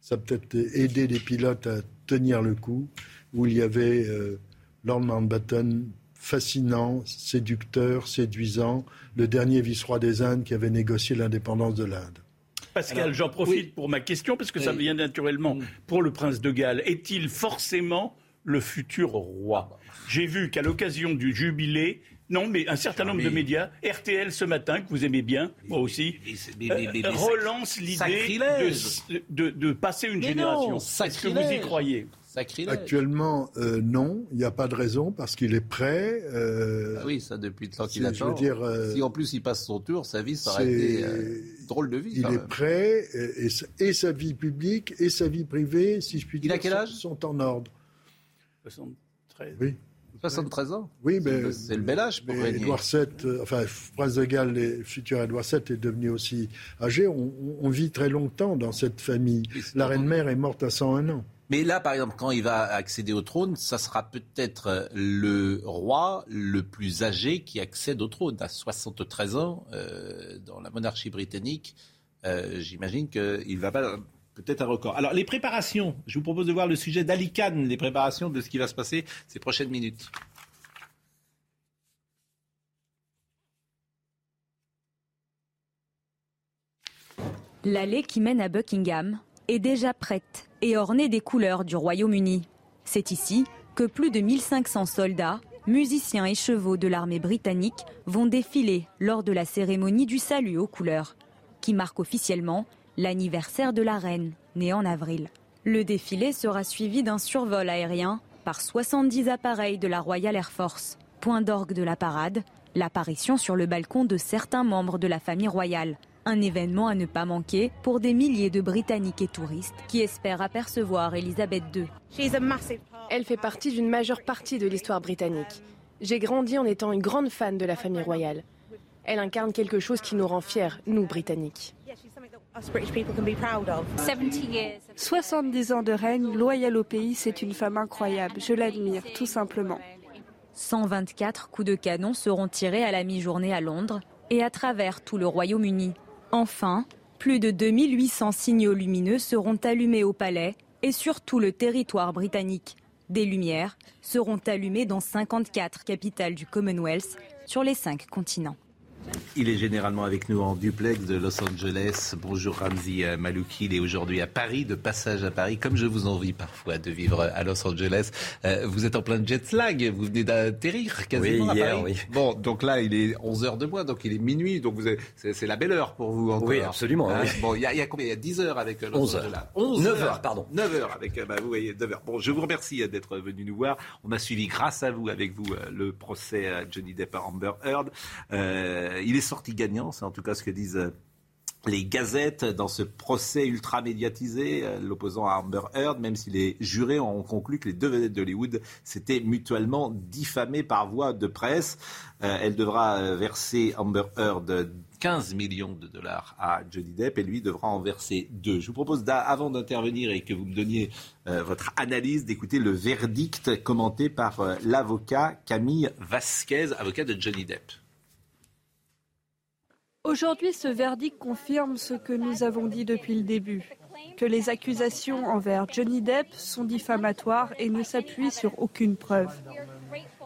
I: Ça a peut-être aidé les pilotes à tenir le coup où il y avait euh, Lord Mountbatten, fascinant, séducteur, séduisant, le dernier vice-roi des Indes qui avait négocié l'indépendance de l'Inde.
C: Pascal, j'en profite pour ma question, parce que ça vient naturellement mm. pour le prince de Galles. Est-il forcément le futur roi? J'ai vu qu'à l'occasion du jubilé, non, mais un certain nombre de médias, RTL ce matin, que vous aimez bien, moi aussi, relance l'idée de, passer une génération. Est-ce que vous y croyez?
I: Actuellement, euh, non, il n'y a pas de raison parce qu'il est prêt.
A: Euh, ah oui, ça depuis le temps qu'il attend. Dire, euh, si en plus il passe son tour, sa vie sera été drôle de vie.
I: Il est prêt et, sa vie publique et sa vie privée, si je puis dire,
A: il a quel âge?
I: sont, en ordre.
C: 73.
I: Oui.
A: 73 ans?
I: Oui, mais.
A: C'est le bel âge pour régner.
I: Édouard VII, enfin, Prince de Galles, le futur Édouard VII, est devenu aussi âgé. On, on vit très longtemps dans cette famille. La reine-mère est morte à 101 ans.
A: Mais là, par exemple, quand il va accéder au trône, ça sera peut-être euh, le roi le plus âgé qui accède au trône. À 73 ans, euh, dans la monarchie britannique, euh, j'imagine qu'il va pas peut-être un record. Alors, les préparations, je vous propose de voir le sujet d'Ali les préparations de ce qui va se passer ces prochaines minutes.
T: L'allée qui mène à Buckingham est déjà prête et ornée des couleurs du Royaume-Uni. C'est ici que plus de 1500 soldats, musiciens et chevaux de l'armée britannique vont défiler lors de la cérémonie du salut aux couleurs, qui marque officiellement l'anniversaire de la reine, née en avril. Le défilé sera suivi d'un survol aérien par 70 appareils de la Royal Air Force. Point d'orgue de la parade, l'apparition sur le balcon de certains membres de la famille royale, un événement à ne pas manquer pour des milliers de Britanniques et touristes qui espèrent apercevoir Elisabeth II.
U: Elle fait partie d'une majeure partie de l'histoire britannique. J'ai grandi en étant une grande fan de la famille royale. Elle incarne quelque chose qui nous rend fiers, nous, Britanniques.
V: 70 ans de règne, loyale au pays, c'est une femme incroyable. Je l'admire, tout simplement.
T: 124 coups de canon seront tirés à la mi-journée à Londres et à travers tout le Royaume-Uni. Enfin, plus de 2800 signaux lumineux seront allumés au palais et sur tout le territoire britannique. Des lumières seront allumées dans 54 capitales du Commonwealth sur les cinq continents.
A: Il est généralement avec nous en duplex de Los Angeles. Bonjour Ramzi Malouki. Il est aujourd'hui à Paris, de passage à Paris, comme je vous envie parfois de vivre à Los Angeles. Euh, vous êtes en plein jet lag, vous venez d'atterrir quasiment
W: oui,
A: à Paris.
W: oui.
A: Bon, donc là, il est 11 heures de moins, donc il est minuit, donc vous avez- c'est la belle heure pour vous encore.
W: Oui, absolument,
A: Hein
W: oui.
A: Bon, il y, a, il y a combien? Il y a 10 heures avec euh, Los
W: 11 heures.
A: Angeles. 11
W: 9 heures, pardon.
A: 9 heures avec, euh, bah, vous voyez, 9 heures. Bon, je vous remercie d'être venu nous voir. On a suivi, grâce à vous, avec vous, le procès à Johnny Depp à Amber Heard. Euh, il est sorti gagnant, c'est en tout cas ce que disent euh, les gazettes dans ce procès ultra médiatisé, euh, l'opposant à Amber Heard, même si les jurés ont conclu que les deux vedettes d'Hollywood s'étaient mutuellement diffamées par voie de presse. Euh, elle devra euh, verser Amber Heard 15 millions de dollars à Johnny Depp et lui devra en verser deux. Je vous propose, avant d'intervenir et que vous me donniez euh, votre analyse, d'écouter le verdict commenté par euh, l'avocat Camille Vasquez, avocat de Johnny Depp.
V: Aujourd'hui, ce verdict confirme ce que nous avons dit depuis le début, que les accusations envers Johnny Depp sont diffamatoires et ne s'appuient sur aucune preuve.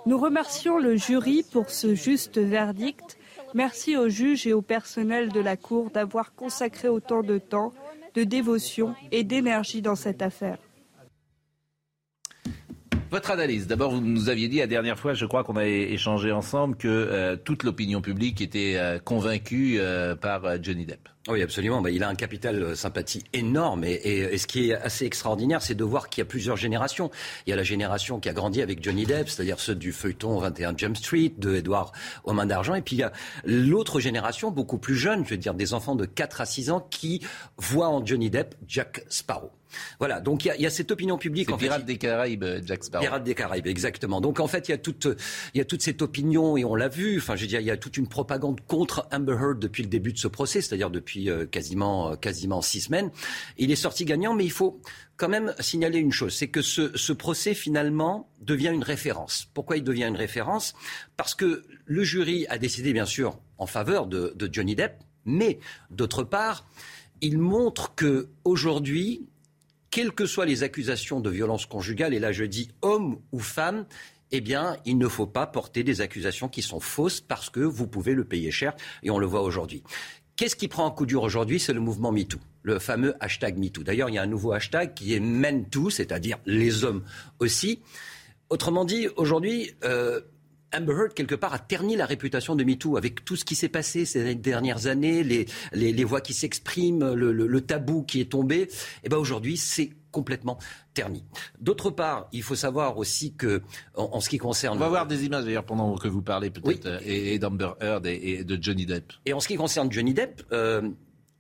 V: Nous remercions le jury pour ce juste verdict. Merci aux juges et au personnel de la Cour d'avoir consacré autant de temps, de dévotion et d'énergie dans cette affaire.
A: Votre analyse. D'abord, vous nous aviez dit la dernière fois, je crois qu'on avait échangé ensemble, que euh, toute l'opinion publique était euh, convaincue euh, par Johnny Depp.
W: Oui, absolument. Bah, il a un capital sympathie énorme. Et, ce qui est assez extraordinaire, c'est de voir qu'il y a plusieurs générations. Il y a la génération qui a grandi avec Johnny Depp, c'est-à-dire ceux du feuilleton 21 Jump Street, de Edward aux mains d'argent. Et puis il y a l'autre génération, beaucoup plus jeune, je veux dire des enfants de 4 à 6 ans, qui voient en Johnny Depp Jack Sparrow. Voilà, donc il y y a cette opinion publique. En fait,
A: Pirates des Caraïbes, Jack Sparrow.
W: Pirates des Caraïbes, exactement. Donc en fait, il y a toute, il y a toute cette opinion et on l'a vu. Enfin, je veux dire, il y a toute une propagande contre Amber Heard depuis le début de ce procès, c'est-à-dire depuis euh, quasiment, euh, quasiment six semaines. Il est sorti gagnant, mais il faut quand même signaler une chose, c'est que ce, ce procès finalement devient une référence. Pourquoi il devient une référence? Parce que le jury a décidé, bien sûr, en faveur de, de Johnny Depp, mais d'autre part, il montre que aujourd'hui, quelles que soient les accusations de violence conjugale, et là je dis homme ou femme, eh bien, il ne faut pas porter des accusations qui sont fausses parce que vous pouvez le payer cher, et on le voit aujourd'hui. Qu'est-ce qui prend un coup dur aujourd'hui? C'est le mouvement MeToo, le fameux hashtag MeToo. D'ailleurs, il y a un nouveau hashtag qui est MenToo, c'est-à-dire les hommes aussi. Autrement dit, aujourd'hui, euh, Amber Heard, quelque part, a terni la réputation de MeToo avec tout ce qui s'est passé ces dernières années, les, les, les voix qui s'expriment, le, le- le tabou qui est tombé. Et ben aujourd'hui, c'est complètement terni. D'autre part, il faut savoir aussi que, en, en ce qui concerne...
A: On va voir des images d'ailleurs pendant que vous parlez peut-être euh, et, et d'Amber Heard et, et de Johnny Depp.
W: Et en ce qui concerne Johnny Depp, euh,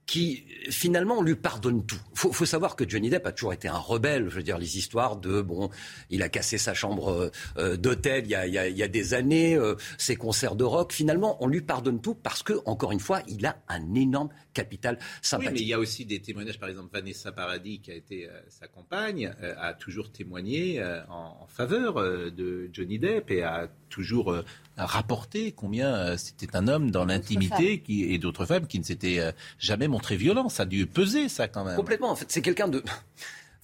W: qui finalement on lui pardonne tout. Faut, faut savoir que Johnny Depp a toujours été un rebelle. Je veux dire les histoires de bon, il a cassé sa chambre euh, euh, d'hôtel il y a, y a- y a des années, euh, ses concerts de rock. Finalement, on lui pardonne tout parce que encore une fois, il a un énorme capital
A: Oui,
W: sympathie.
A: mais il y a aussi des témoignages. Par exemple, Vanessa Paradis, qui a été euh, sa compagne, euh, a toujours témoigné euh, en, en faveur euh, de Johnny Depp et a toujours euh, rapporté combien euh, c'était un homme dans l'intimité qui, et d'autres femmes qui ne s'étaient euh, jamais montré violent. Ça a dû peser, ça, quand même.
W: Complètement. En fait, c'est quelqu'un de.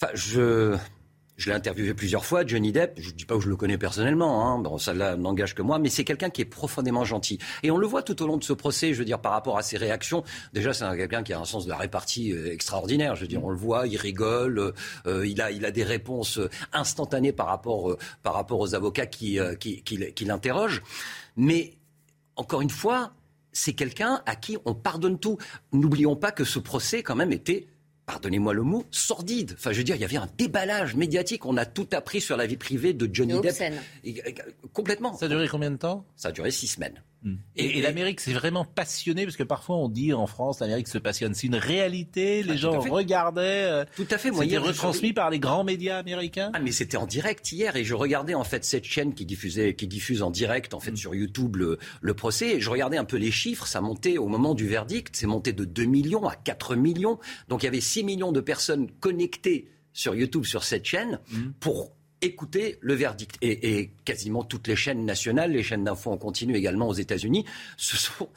W: Enfin, je. Je l'ai interviewé plusieurs fois, Johnny Depp. Je ne dis pas que je le connais personnellement, hein. bon, ça n'engage que moi, mais c'est quelqu'un qui est profondément gentil. Et on le voit tout au long de ce procès, je veux dire, par rapport à ses réactions. Déjà, c'est un- quelqu'un qui a un sens de la répartie euh, extraordinaire. Je veux dire, on le voit, il rigole, euh, il, a, il a des réponses euh, instantanées par rapport, par rapport aux avocats qui, qui, qui l'interrogent. Mais encore une fois, c'est quelqu'un à qui on pardonne tout. N'oublions pas que ce procès, quand même, était pardonnez-moi le mot, sordide. Enfin, je veux dire, il y avait un déballage médiatique. On a tout appris sur la vie privée de Johnny Depp. Et, euh, complètement.
A: Ça a duré combien de temps?
W: Ça a duré six semaines.
A: Et, et l'Amérique s'est vraiment passionnée, parce que parfois on dit en France, l'Amérique se passionne. C'est une réalité, les
W: Ah, tout
A: gens
W: à fait.
A: regardaient. euh,
W: Tout à fait.
A: C'était
W: je
A: retransmis par les grands médias américains.
W: Ah, mais c'était en direct hier et je regardais en fait cette chaîne qui diffusait, qui diffuse en direct en fait sur YouTube le, le procès. Et je regardais un peu les chiffres. Ça montait au moment du verdict, c'est monté de 2 millions à 4 millions. Donc il y avait 6 millions de personnes connectées sur YouTube sur cette chaîne pour écouter le verdict. Et, et quasiment toutes les chaînes nationales, les chaînes d'infos en continu également aux États-Unis, se sont,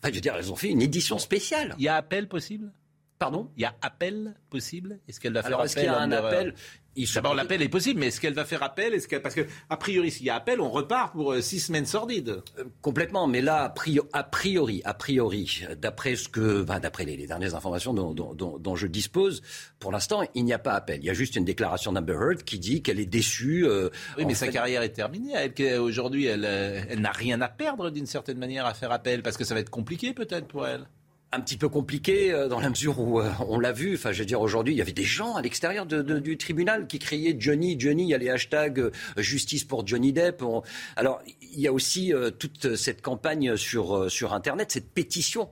W: enfin, je veux dire, elles ont fait une édition spéciale.
A: Il y a appel possible?
W: Pardon?
A: Il y a appel possible? Est-ce qu'elle va faire
W: Alors, est-ce qu'il y a un appel
A: D'abord, l'appel est possible, mais est-ce qu'elle va faire appel? Est-ce Parce que, a priori, s'il y a appel, on repart pour euh, six semaines sordides.
W: Euh, complètement, mais là, a priori, a priori, d'après ce que, d'après les, dernières informations dont, je dispose, pour l'instant, il n'y a pas appel. Il y a juste une déclaration d'Amber Heard qui dit qu'elle est déçue.
A: Euh, oui, mais sa carrière est terminée. Aujourd'hui, elle, elle n'a rien à perdre d'une certaine manière à faire appel, parce que ça va être compliqué peut-être pour elle
W: un petit peu compliqué euh, dans la mesure où euh, on l'a vu. Enfin, je veux dire, aujourd'hui, il y avait des gens à l'extérieur du tribunal qui criaient Johnny, Johnny. Il y a les hashtags euh, justice pour Johnny Depp. Alors, il y a aussi toute cette campagne sur, sur Internet, cette pétition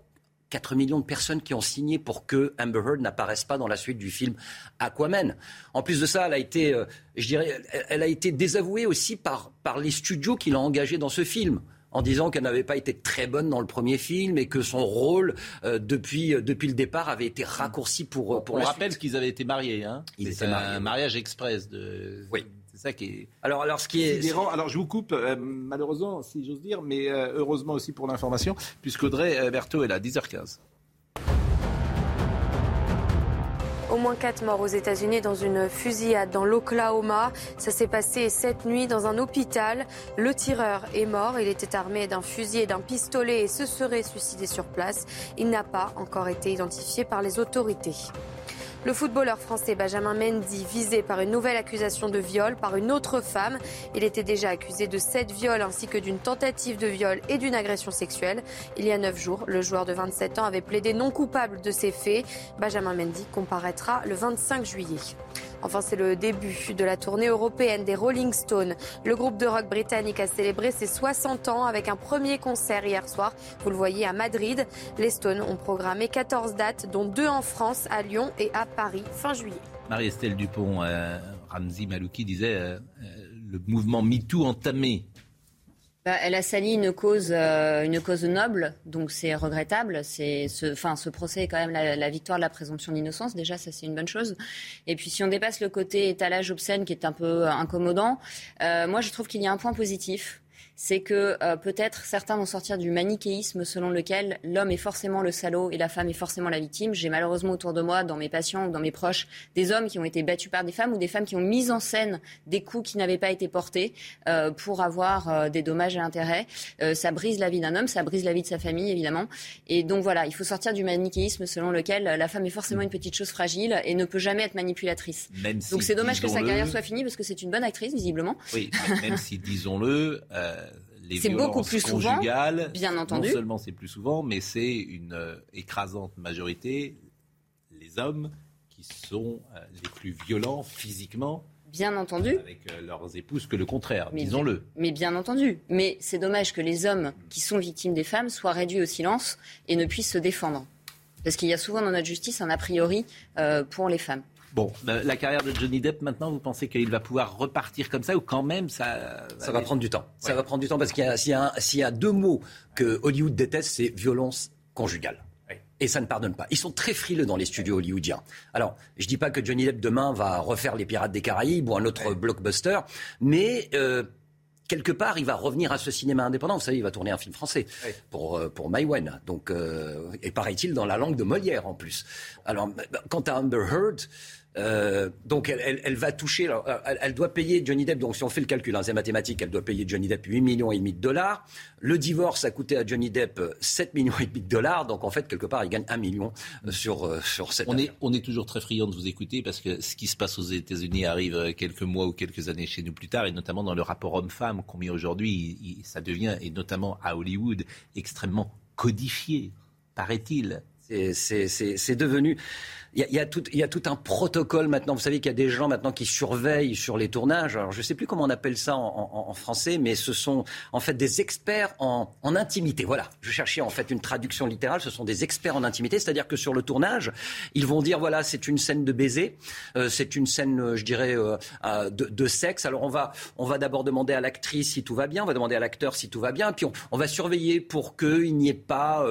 W: 4 millions de personnes qui ont signé pour que Amber Heard n'apparaisse pas dans la suite du film Aquaman. En plus de ça, elle a été, je dirais, a été désavouée aussi par, par les studios qui l'ont engagée dans ce film en disant qu'elle n'avait pas été très bonne dans le premier film et que son rôle euh, depuis, euh, depuis le départ avait été raccourci pour, euh, pour
A: On
W: la
A: rappelle qu'ils avaient été mariés. Hein
W: C'est
A: un mariage express. De...
W: Oui.
A: C'est ça qui est.
W: Alors, alors ce qui est.
A: Alors, je vous coupe, malheureusement, si j'ose dire, mais heureusement aussi pour l'information, puisqu'Audrey Berthaud est là, 10h15.
B: Au moins quatre morts aux États-Unis dans une fusillade dans l'Oklahoma. Ça s'est passé cette nuit dans un hôpital. Le tireur est mort. Il était armé d'un fusil et d'un pistolet et se serait suicidé sur place. Il n'a pas encore été identifié par les autorités. Le footballeur français Benjamin Mendy, visé par une nouvelle accusation de viol par une autre femme. Il était déjà accusé de sept viols ainsi que d'une tentative de viol et d'une agression sexuelle. Il y a neuf jours, le joueur de 27 ans avait plaidé non coupable de ces faits. Benjamin Mendy comparaîtra le 25 juillet. Enfin, c'est le début de la tournée européenne des Rolling Stones. Le groupe de rock britannique a célébré ses 60 ans avec un premier concert hier soir. Vous le voyez à Madrid. Les Stones ont programmé 14 dates, dont deux en France, à Lyon et à Paris fin juillet.
A: Marie-Estelle Dupont, euh, Ramzi Malouki disait euh, euh, le mouvement MeToo entamé
G: bah, elle a sali une cause, euh, une cause noble, donc c'est regrettable. C'est, ce, enfin, ce procès est quand même la, victoire de la présomption d'innocence. Déjà, ça c'est une bonne chose. Et puis, si on dépasse le côté étalage obscène qui est un peu incommodant, euh, moi je trouve qu'il y a un point positif c'est que euh, peut-être certains vont sortir du manichéisme selon lequel l'homme est forcément le salaud et la femme est forcément la victime. J'ai malheureusement autour de moi, dans mes patients ou dans mes proches, des hommes qui ont été battus par des femmes ou des femmes qui ont mis en scène des coups qui n'avaient pas été portés euh, pour avoir euh, des dommages et intérêts. ça brise la vie d'un homme, ça brise la vie de sa famille évidemment. Et donc voilà, il faut sortir du manichéisme selon lequel la femme est forcément une petite chose fragile et ne peut jamais être manipulatrice. donc c'est dommage que sa carrière soit finie parce que c'est une bonne actrice visiblement.
A: Oui, même si disons-le
G: c'est beaucoup plus souvent, bien entendu.
A: Non seulement c'est plus souvent, mais c'est une euh, écrasante majorité les hommes qui sont euh, les plus violents physiquement.
G: Bien entendu.
A: Avec euh, leurs épouses que le contraire, disons-le.
G: Mais bien entendu. Mais c'est dommage que les hommes qui sont victimes des femmes soient réduits au silence et ne puissent se défendre. Parce qu'il y a souvent dans notre justice un a priori pour les femmes.
A: Bon, la, carrière de Johnny Depp, maintenant, vous pensez qu'il va pouvoir repartir comme ça ou quand même ça...
W: Ça va prendre du temps. Ça va prendre du temps parce qu'il y, a, deux mots que Hollywood déteste, c'est violence conjugale. Et ça ne pardonne pas. Ils sont très frileux dans les studios hollywoodiens. Alors, je dis pas que Johnny Depp demain va refaire Les Pirates des Caraïbes ou un autre blockbuster, mais euh, quelque part, il va revenir à ce cinéma indépendant. Vous savez, il va tourner un film français pour, euh, pour Maïwen. Donc, euh, et paraît-il, dans la langue de Molière en plus. Alors, quant à Amber Heard, euh, donc elle, va toucher, elle, doit payer Johnny Depp, donc si on fait le calcul, hein, c'est mathématique, elle doit payer Johnny Depp 8 millions et demi de dollars. Le divorce a coûté à Johnny Depp 7 millions et demi de dollars, donc en fait quelque part il gagne 1 million euh, sur, euh, sur cette
A: on est, on est toujours très friand de vous écouter parce que ce qui se passe aux États-Unis arrive quelques mois ou quelques années chez nous plus tard, et notamment dans le rapport homme-femme qu'on met aujourd'hui, ça devient, et notamment à Hollywood, extrêmement codifié, paraît-il.
W: C'est devenu il y, a, tout, un protocole maintenant. Vous savez qu'il y a des gens maintenant qui surveillent sur les tournages. Alors je ne sais plus comment on appelle ça en, français, mais ce sont en fait des experts en, intimité. Voilà, je cherchais en fait une traduction littérale. Ce sont des experts en intimité, c'est-à-dire que sur le tournage, ils vont dire voilà, c'est une scène de baiser, euh, c'est une scène, euh, je dirais, euh, de, sexe. Alors on va, on va d'abord demander à l'actrice si tout va bien, on va demander à l'acteur si tout va bien, puis on, on va surveiller pour qu'il n'y ait pas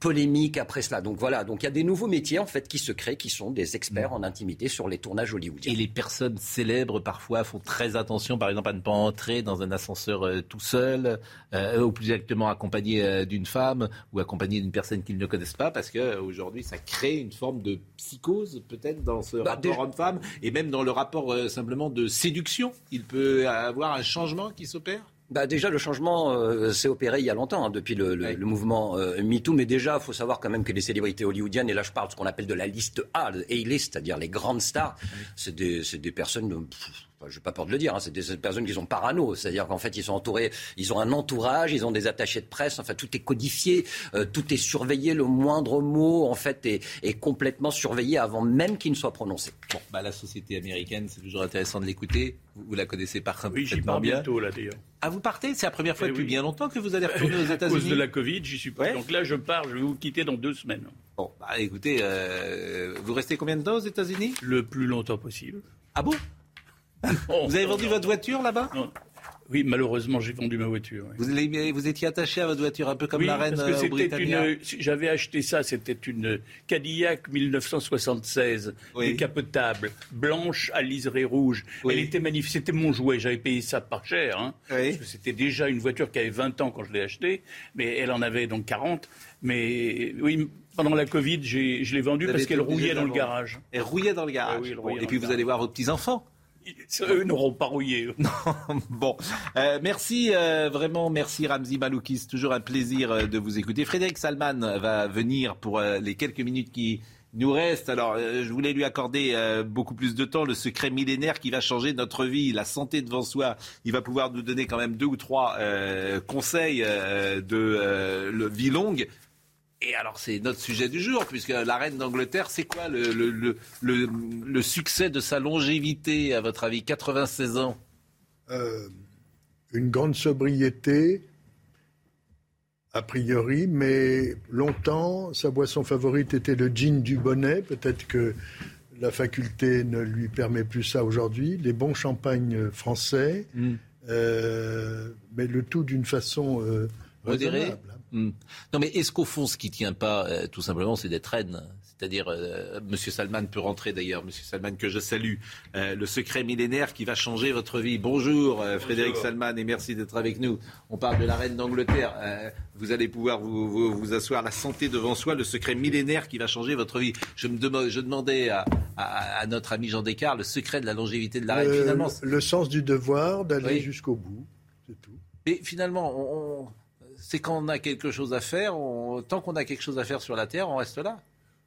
W: polémique après cela. Donc voilà, donc il y a des nouveaux métiers en fait qui se créent qui sont des experts en intimité sur les tournages hollywoodiens.
A: Et les personnes célèbres parfois font très attention, par exemple, à ne pas entrer dans un ascenseur euh, tout seul, euh, ou plus exactement accompagné euh, d'une femme ou accompagné d'une personne qu'ils ne connaissent pas, parce qu'aujourd'hui, ça crée une forme de psychose peut-être dans ce
W: Bah,
A: rapport homme-femme et même dans le rapport euh, simplement de séduction. Il peut y avoir un changement qui s'opère?
W: Bah déjà, le changement euh, s'est opéré il y a longtemps, hein, depuis le, le- le mouvement euh, MeToo. Mais déjà, il faut savoir quand même que les célébrités hollywoodiennes, et là je parle de ce qu'on appelle de la liste A, le A-list, c'est-à-dire les grandes stars, c'est des, des personnes... pff, je n'ai pas peur de le dire, hein, c'est des personnes qui sont parano, c'est-à-dire qu'en fait ils sont entourés, ils ont un entourage, ils ont des attachés de presse, enfin tout est codifié, euh, tout est surveillé, le moindre mot en fait est, est complètement surveillé avant même qu'il ne soit prononcé.
A: Bon, bah, la société américaine, c'est toujours intéressant de l'écouter. Vous, vous la connaissez par
C: Oui, j'y pars
A: bien.
C: bientôt, là, d'ailleurs.
A: Ah, vous partez? C'est la première fois
C: Eh
A: depuis
C: oui.
A: bien longtemps que vous allez retourner aux
C: À
A: États-Unis
C: cause de la Covid, j'y suis pas.
A: Ouais.
C: Donc là, je pars, je vais vous quitter dans deux semaines.
A: Bon, bah, écoutez, euh, vous restez combien de temps aux États-Unis?
C: Le plus longtemps possible.
A: Ah bon? Vous avez vendu votre voiture là-bas
C: Oui, malheureusement, j'ai vendu ma voiture. oui.
A: vous, étiez attaché à votre voiture un peu comme
C: oui,
A: la reine
C: parce que
A: euh, Britannia
C: une. J'avais acheté ça, c'était une Cadillac 1976, décapotable, blanche à liseré rouge. Elle était magnifique, c'était mon jouet, j'avais payé ça pas cher. Hein, parce que C'était déjà une voiture qui avait 20 ans quand je l'ai achetée, mais elle en avait donc 40. Mais oui, pendant la Covid, j'ai- je l'ai vendue parce qu'elle rouillait dans le garage.
A: Elle rouillait dans le garage.
C: Ah oui,
A: Bon, et puis vous
C: garage.
A: allez voir vos petits-enfants.
C: Eux n'auront pas rouillé.
A: bon, Euh, merci euh, vraiment, merci Ramzi Maloukis. Toujours un plaisir euh, de vous écouter. Frédéric Salman va venir pour euh, les quelques minutes qui nous restent. Alors, je voulais lui accorder beaucoup plus de temps. Le secret millénaire qui va changer notre vie, la santé devant soi. Il va pouvoir nous donner quand même deux ou trois conseils de le vie longue. Et alors, c'est notre sujet du jour, puisque la reine d'Angleterre, c'est quoi le, le, le, le, succès de sa longévité, à votre avis 96 ans?
I: Euh, une grande sobriété, a priori, mais longtemps, sa boisson favorite était le gin du bonnet. Peut-être que la faculté ne lui permet plus ça aujourd'hui. Les bons champagnes français, euh, mais le tout d'une façon euh,
A: modéré. Hmm. Non, mais est-ce qu'au fond, ce qui tient pas, euh, tout simplement, c'est d'être reine C'est-à-dire, euh, Monsieur Salman peut rentrer d'ailleurs, Monsieur Salman que je salue, euh, le secret millénaire qui va changer votre vie. Bonjour, euh, Frédéric Salman, et merci d'être avec nous. On parle de la reine d'Angleterre. Euh, vous allez pouvoir vous, vous, vous asseoir la santé devant soi, le secret millénaire qui va changer votre vie. Je me demo- je demandais à, à- à notre ami Jean Descartes le secret de la longévité de la reine.
I: Le-
A: Finalement,
I: le sens du devoir d'aller
A: Oui.
I: jusqu'au bout. C'est tout.
A: Et finalement, on- on- c'est quand on a quelque chose à faire, on- tant qu'on a quelque chose à faire sur la Terre, on reste là.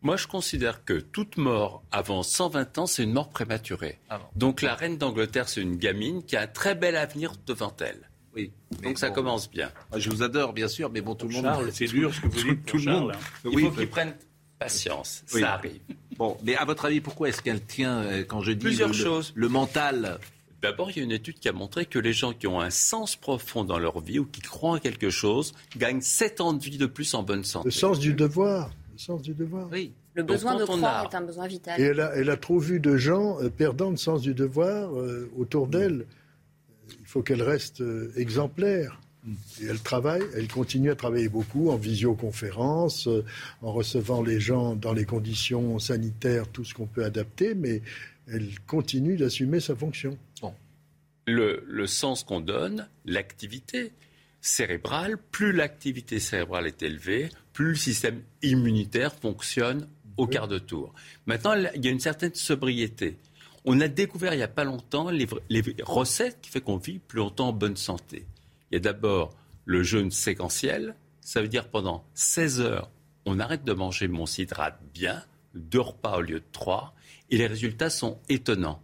X: Moi, je considère que toute mort avant 120 ans, c'est une mort prématurée.
A: Ah.
X: Donc la reine d'Angleterre, c'est une gamine qui a un très bel avenir devant elle.
A: Oui.
X: Donc ça
A: bon.
X: commence bien.
A: Moi, Je vous adore, bien sûr, mais bon, tout le monde.
C: Charles, c'est dur ce que vous dites
A: tout le monde.
C: Hein.
X: Il
A: Oui,
X: faut qu'ils prennent patience.
A: Oui.
X: Ça arrive.
A: Bon, mais à votre avis, pourquoi est-ce qu'elle tient euh, quand je dis
X: Plusieurs
A: le,
X: choses.
A: le mental
X: D'abord, il y a une étude qui a montré que les gens qui ont un sens profond dans leur vie ou qui croient en quelque chose gagnent 7 ans de vie de plus en bonne santé.
I: Le sens du devoir. Le sens du devoir.
A: Oui.
G: Le
X: Donc,
G: besoin de croire
X: a-
G: est un besoin vital.
I: Et elle a, elle a trop vu de gens euh, perdant le sens du devoir euh, autour d'elle. Il faut qu'elle reste euh, exemplaire. Et elle travaille, elle continue à travailler beaucoup en visioconférence, euh, en recevant les gens dans les conditions sanitaires, tout ce qu'on peut adapter, mais elle continue d'assumer sa fonction.
X: le, le sens qu'on donne, l'activité cérébrale, plus l'activité cérébrale est élevée, plus le système immunitaire fonctionne au quart de tour. Maintenant, il y a une certaine sobriété. On a découvert il n'y a pas longtemps les, recettes qui fait qu'on vit plus longtemps en bonne santé. Il y a d'abord le jeûne séquentiel, ça veut dire pendant 16 heures, on arrête de manger mon citrate bien, deux repas au lieu de trois, et les résultats sont étonnants.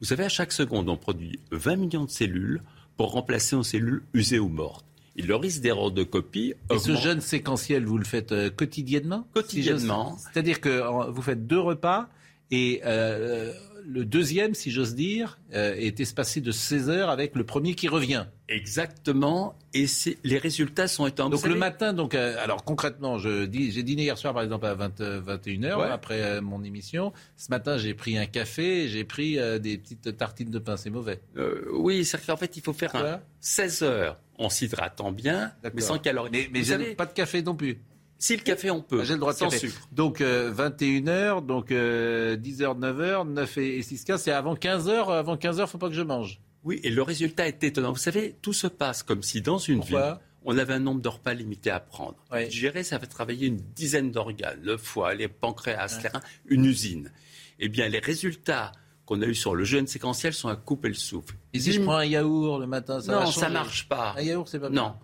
X: Vous savez, à chaque seconde, on produit 20 millions de cellules pour remplacer nos cellules usées ou mortes. Et le risque d'erreur de copie
A: Et ce jeûne séquentiel, vous le faites euh, quotidiennement
X: Quotidiennement.
A: C'est-à-dire que vous faites deux repas et euh, le deuxième, si j'ose dire, euh, est espacé de 16 heures avec le premier qui revient.
X: Exactement. Et les résultats sont étonnants.
A: Donc le matin, donc euh, alors concrètement, j'ai dîné hier soir par exemple à 20, 21h
X: Ouais.
A: après euh, mon émission. Ce matin, j'ai pris un café, j'ai pris euh, des petites tartines de pain. C'est mauvais.
X: Euh, oui, c'est qu'en fait, il faut faire un
A: Voilà.
X: 16 heures en s'hydratant bien, mais sans calories.
A: Mais, mais
X: Vous
A: j'aime
X: savez-
A: pas de café non plus.
X: Si le café, on peut.
A: J'ai le droit de
X: sans
A: café.
X: sucre.
A: Donc 21h, donc 10h, 9h, 9 et 6, 15, c'est avant 15h. Avant 15h, faut pas que je mange.
X: Oui, et le résultat est étonnant. Vous savez, tout se passe comme si dans une
A: Pourquoi
X: ville, on avait un nombre de repas limité à prendre. Gérer, ça fait travailler une dizaine d'organes, le foie, les pancréas, les reins, une usine. Eh bien, les résultats qu'on a eu sur le jeûne séquentiel sont à couper le souffle.
A: Et si je prends un yaourt le matin, ça va
X: Non,
A: changer
X: ça marche pas.
A: Un yaourt, c'est pas bien.
X: Non.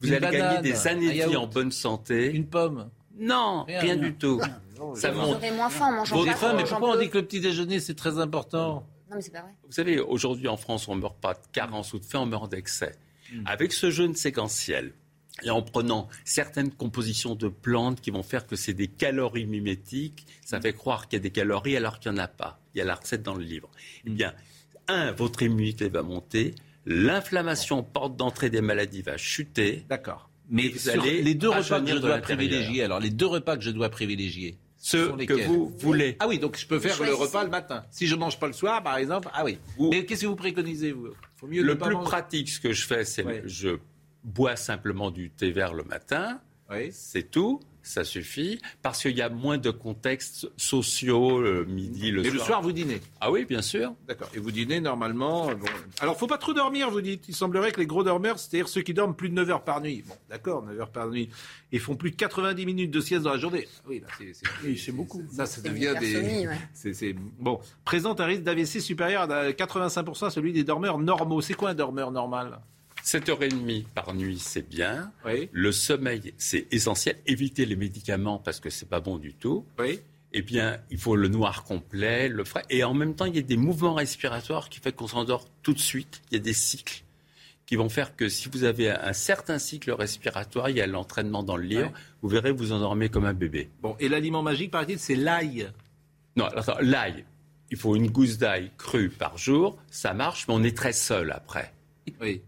X: Vous
A: Une
X: allez
A: banane,
X: gagner des années de vie en bonne santé.
A: Une pomme.
X: Non, rien,
A: Rien.
X: du tout. ça
G: Vous
X: monte.
G: aurez moins faim en mangeant pas
A: faim, mais pourquoi on
G: peu.
A: dit que le petit déjeuner, c'est très important?
G: Non, mais c'est pas vrai.
X: Vous savez, aujourd'hui en France, on ne meurt pas de carence ou de faim, on meurt d'excès. Avec ce jeûne séquentiel, et en prenant certaines compositions de plantes qui vont faire que c'est des calories mimétiques, ça fait croire qu'il y a des calories alors qu'il n'y en a pas. Il y a la recette dans le livre. Eh bien, un, votre immunité va monter, l'inflammation porte d'entrée des maladies va chuter.
A: D'accord. Mais
X: vous
A: sur
X: allez
A: les deux repas que je dois privilégier, alors les deux repas que je dois privilégier,
X: Ceux
A: sont
X: que vous voulez.
A: Ah oui, donc je peux faire le repas le matin. Si je mange pas le soir, par exemple, ah oui. Mais qu'est-ce que vous préconisez vous? Faut mieux ne
X: Le plus
A: manger.
X: pratique, ce que je fais, c'est
A: Ouais.
X: je bois simplement du thé vert le matin.
A: Oui.
X: C'est tout, ça suffit, parce qu'il y a moins de contextes sociaux le midi, le
A: Et
X: soir.
A: le soir, vous dînez
X: Ah oui, bien sûr.
A: D'accord. Et vous dînez normalement. Bon. Alors, faut pas trop dormir, vous dites. Il semblerait que les gros dormeurs, c'est-à-dire ceux qui dorment plus de 9 heures par nuit. Bon, d'accord, 9 heures par nuit. Et font plus de 90 minutes de sieste dans la journée. Oui, là, c'est, c'est, c'est beaucoup. Ça, devient des.
G: hypersomnie, ouais.
A: C'est, c'est- Bon. Présente un risque d'AVC supérieur à 85% à celui des dormeurs normaux. C'est quoi un dormeur normal?
X: 7h30 par nuit, c'est bien.
A: Oui.
X: Le sommeil, c'est essentiel. Éviter les médicaments parce que c'est pas bon du tout.
A: Oui.
X: Eh bien, il faut le noir complet, le frais. Et en même temps, il y a des mouvements respiratoires qui font qu'on s'endort tout de suite. Il y a des cycles qui vont faire que si vous avez un certain cycle respiratoire, il y a l'entraînement dans le livre,
A: Ouais.
X: vous verrez, vous endormez comme un bébé.
A: Bon. Et l'aliment magique, paraît-il, c'est l'ail.
X: Non, l'ail, il faut une gousse d'ail crue par jour, ça marche, mais on est très seul après.
A: Oui.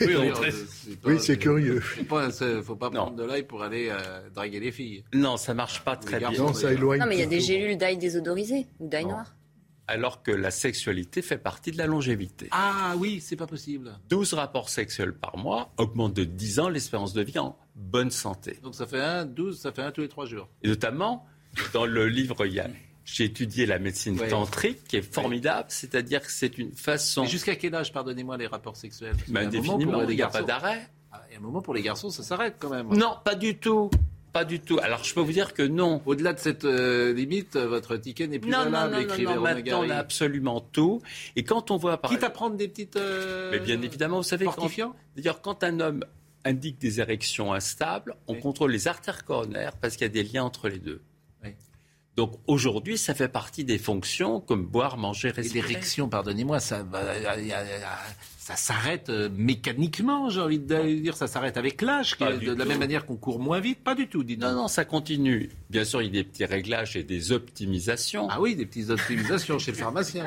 I: Oui,
A: c'est
I: Oui, c'est curieux.
A: Faut pas, c'est- faut pas prendre de l'ail pour aller euh, draguer les filles.
X: Non, ça marche pas très bien.
I: Non, ça éloigne.
G: Non, mais il y a des gélules d'ail désodorisées ou d'ail noir.
X: Alors que la sexualité fait partie de la longévité.
A: Ah oui, c'est pas possible.
X: 12 rapports sexuels par mois augmentent de 10 ans l'espérance de vie en bonne santé.
A: Donc ça fait un, 12, ça fait un tous les trois jours.
X: Et notamment, dans le livre, il y a- j'ai étudié la médecine
A: Ouais.
X: tantrique, qui est formidable, c'est-à-dire que c'est une façon...
A: Jusqu'à quel âge, pardonnez-moi, les rapports sexuels? Pour les
X: il n'y a pas d'arrêt.
A: Ah, Il y a un moment pour les garçons, ça s'arrête quand même.
X: Non, pas du tout. Pas du tout. Alors, je peux vous dire que non.
A: Au-delà de cette euh, limite, votre ticket n'est plus
X: Non,
A: valable,
X: non, non,
A: écrivait
X: non,
A: Romain
X: maintenant on a absolument tout. Et quand on voit par
A: Quitte à prendre des petites... euh,
X: Mais bien évidemment, vous savez, d'ailleurs, quand un homme indique des érections instables, on
A: Oui.
X: contrôle les artères coronaires parce qu'il y a des liens entre les deux. Donc aujourd'hui, ça fait partie des fonctions comme boire, manger,
A: Et
X: respirer.
A: l'érection, pardonnez-moi, ça, s'arrête euh, mécaniquement, j'ai envie de dire. Ça s'arrête avec l'âge, de la
X: tout.
A: même manière qu'on court moins vite. Pas du tout, dites
X: Non, non, ça continue. Bien sûr, il y a des petits réglages et des optimisations.
A: Ah oui, des petites optimisations chez le pharmacien.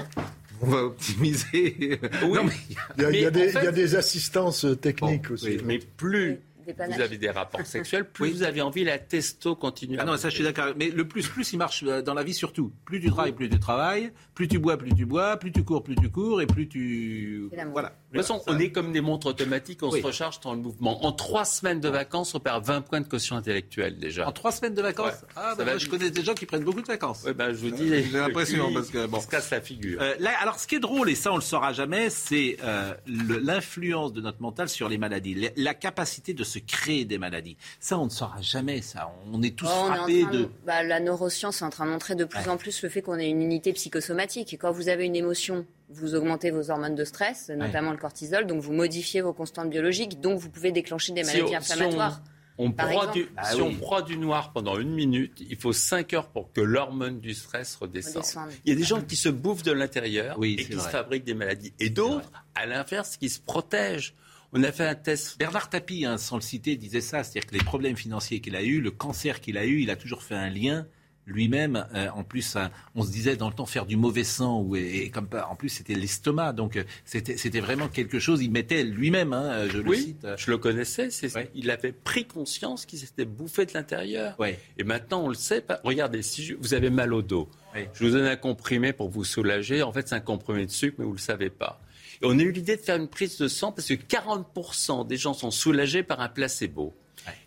A: On va optimiser.
X: Oui.
A: Non, mais-
I: Il y a, il y a
X: Mais
I: des,
X: en fait-
I: il y a des assistances techniques aussi.
X: Oui, mais plus. Vous avez des rapports sexuels, plus vous avez envie, la testo continue.
A: Ah non, ça je suis d'accord. Mais le plus plus, il marche euh, dans la vie surtout. Plus tu travailles, plus tu travailles. Plus tu bois, plus tu bois. Plus tu cours, plus tu cours. Et plus tu... Voilà.
X: De toute façon, on est comme des montres automatiques, on
A: Oui.
X: se recharge dans le mouvement. En trois semaines de vacances, on perd 20 points de quotient intellectuel déjà.
A: En trois semaines de vacances
X: Ouais.
A: Ah, bah, je connais des gens qui prennent beaucoup de vacances.
X: Ouais, ben, je vous dis,
A: J'ai l'impression, parce que, bon.
X: qui se casse la figure.
A: Euh, là, alors, ce qui est drôle, et ça on le saura jamais, c'est euh, l'influence de notre mental sur les maladies, la, la capacité de se créer des maladies. Ça, on ne saura jamais. Ça, on est tous
G: Oh, on est en
A: frappés
G: train
A: de.
G: bah, la neuroscience est en train de montrer de plus en plus le fait qu'on ait une unité psychosomatique. Et quand vous avez une émotion, vous augmentez vos hormones de stress, notamment le cortisol, donc vous modifiez vos constantes biologiques, donc vous pouvez déclencher des
X: Si
G: maladies
X: on- si
G: inflammatoires.
X: On
G: Par
X: broie
G: exemple.
X: du,
A: Ah
X: si
A: oui.
X: on broie du noir pendant une minute, il faut 5 heures pour que l'hormone du stress redescende.
G: Redescende.
X: Il y a des gens qui se bouffent de l'intérieur
A: Oui,
X: et qui
A: vrai.
X: se fabriquent des maladies. Et d'autres, à l'inverse, qui se protègent. On a fait un test.
A: Bernard Tapie, hein, sans le citer, disait ça, c'est-à-dire que les problèmes financiers qu'il a eus, le cancer qu'il a eu, il a toujours fait un lien lui-même. euh, en plus, hein, on se disait dans le temps faire du mauvais sang, ou, et, et comme pas, en plus c'était l'estomac, donc euh, c'était vraiment quelque chose. Il mettait lui-même, hein, je le
X: Oui,
A: cite. euh,
X: je le connaissais.
A: Ouais.
X: Il avait pris conscience qu'il s'était bouffé de l'intérieur.
A: Ouais.
X: Et maintenant, on le sait. Regardez, si je- vous avez mal au dos, je vous donne un comprimé pour vous soulager. En fait, c'est un comprimé de sucre, mais vous ne le savez pas. On a eu l'idée de faire une prise de sang parce que 40% des gens sont soulagés par un placebo.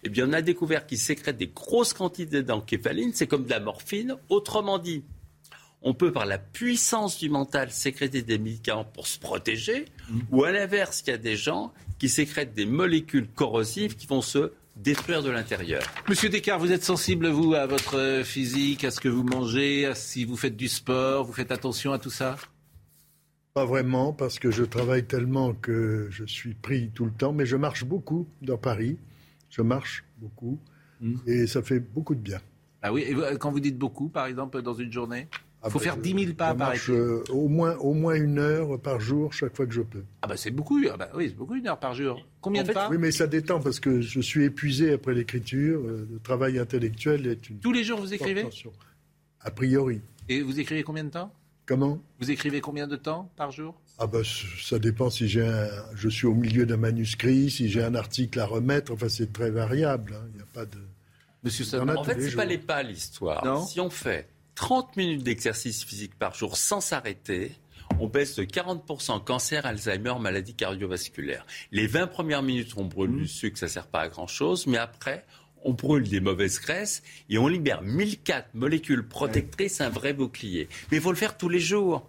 X: eh bien, on a découvert qu'ils sécrètent des grosses quantités d'encéphaline. C'est comme de la morphine. Autrement dit, on peut, par la puissance du mental, sécréter des médicaments pour se protéger, mmh. ou à l'inverse, il y a des gens qui sécrètent des molécules corrosives qui vont se détruire de l'intérieur.
A: Monsieur Descartes, vous êtes sensible, vous, à votre physique, à ce que vous mangez, à si vous faites du sport, vous faites attention à tout ça?
I: Pas vraiment, parce que je travaille tellement que je suis pris tout le temps, mais je marche beaucoup dans Paris. Je marche beaucoup, mmh. et ça fait beaucoup de bien.
A: Ah oui, et quand vous dites beaucoup, par exemple, dans une journée il faut ah bah, faire 10 000 pas par
I: marche, euh, au, moins, au moins une heure par jour, chaque fois que je peux.
A: Ah bah c'est beaucoup, ah bah oui, c'est beaucoup une heure par jour. Combien de pas?
I: Oui, mais ça détend parce que je suis épuisé après l'écriture. Euh, le travail intellectuel est une.
A: Tous les jours, vous écrivez?
I: A priori.
A: Et vous écrivez combien de temps?
I: Comment?
A: Vous écrivez combien de temps par jour?
I: Ah bah, ça dépend si j'ai je suis au milieu d'un manuscrit, si j'ai un article à remettre. Enfin, c'est très variable. Hein. Il n'y a pas de.
X: Monsieur En fait, c'est pas les pas l'histoire. Si on fait 30 minutes d'exercice physique par jour sans s'arrêter, on baisse de 40% cancer, Alzheimer, maladie cardiovasculaire. Les 20 premières minutes, on brûle du sucre, ça ne sert pas à grand-chose, mais après, on brûle des mauvaises graisses et on libère 1004 molécules protectrices, un vrai bouclier. Mais il faut le faire tous les jours.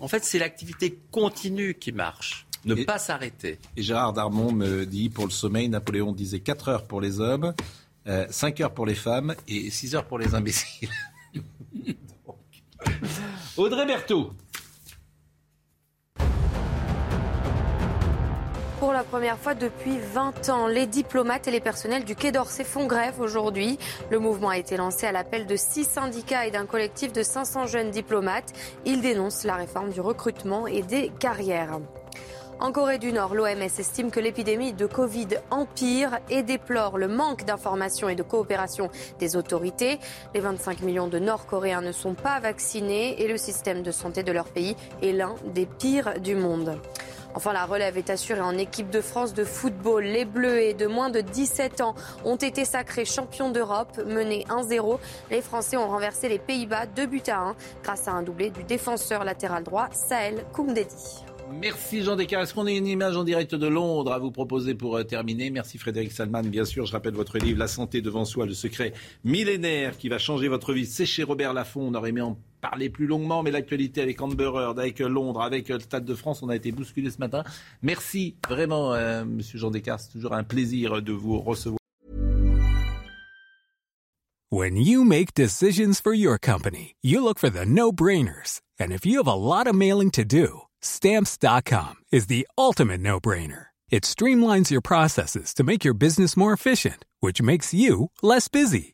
X: En fait, c'est l'activité continue qui marche. Ne pas s'arrêter.
A: Et Gérard Darmon me dit, pour le sommeil, Napoléon disait 4 heures pour les hommes, 5 euh, heures pour les femmes et 6 heures pour les imbéciles. Audrey Berthaud.
B: Pour la première fois depuis 20 ans, les diplomates et les personnels du Quai d'Orsay font grève aujourd'hui. Le mouvement a été lancé à l'appel de six syndicats et d'un collectif de 500 jeunes diplomates. Ils dénoncent la réforme du recrutement et des carrières. En Corée du Nord, l'OMS estime que l'épidémie de Covid empire et déplore le manque d'information et de coopération des autorités. Les 25 millions de Nord-Coréens ne sont pas vaccinés et le système de santé de leur pays est l'un des pires du monde. Enfin, la relève est assurée en équipe de France de football. Les Bleus de moins de 17 ans ont été sacrés champions d'Europe, menés 1-0. Les Français ont renversé les Pays-Bas 2 buts à 1 grâce à un doublé du défenseur latéral droit Sahel Koumdedi.
A: Merci Jean Descartes. Est-ce qu'on a une image en direct de Londres à vous proposer pour euh, terminer? Merci Frédéric Salman. Bien sûr, je rappelle votre livre La santé devant soi, le secret millénaire qui va changer votre vie. C'est chez Robert Laffont. On aurait aimé en parler plus longuement, mais l'actualité avec Amber Heard, avec euh, Londres, avec euh, le Stade de France, on a été bousculé ce matin. Merci vraiment, Monsieur Jean Descartes. C'est toujours un plaisir de vous recevoir.
Y: When you make decisions for your company, you look for the no-brainers. And if you have a lot of mailing to do, Stamps.com is the ultimate no brainer. It streamlines your processes to make your business more efficient, which makes you less busy.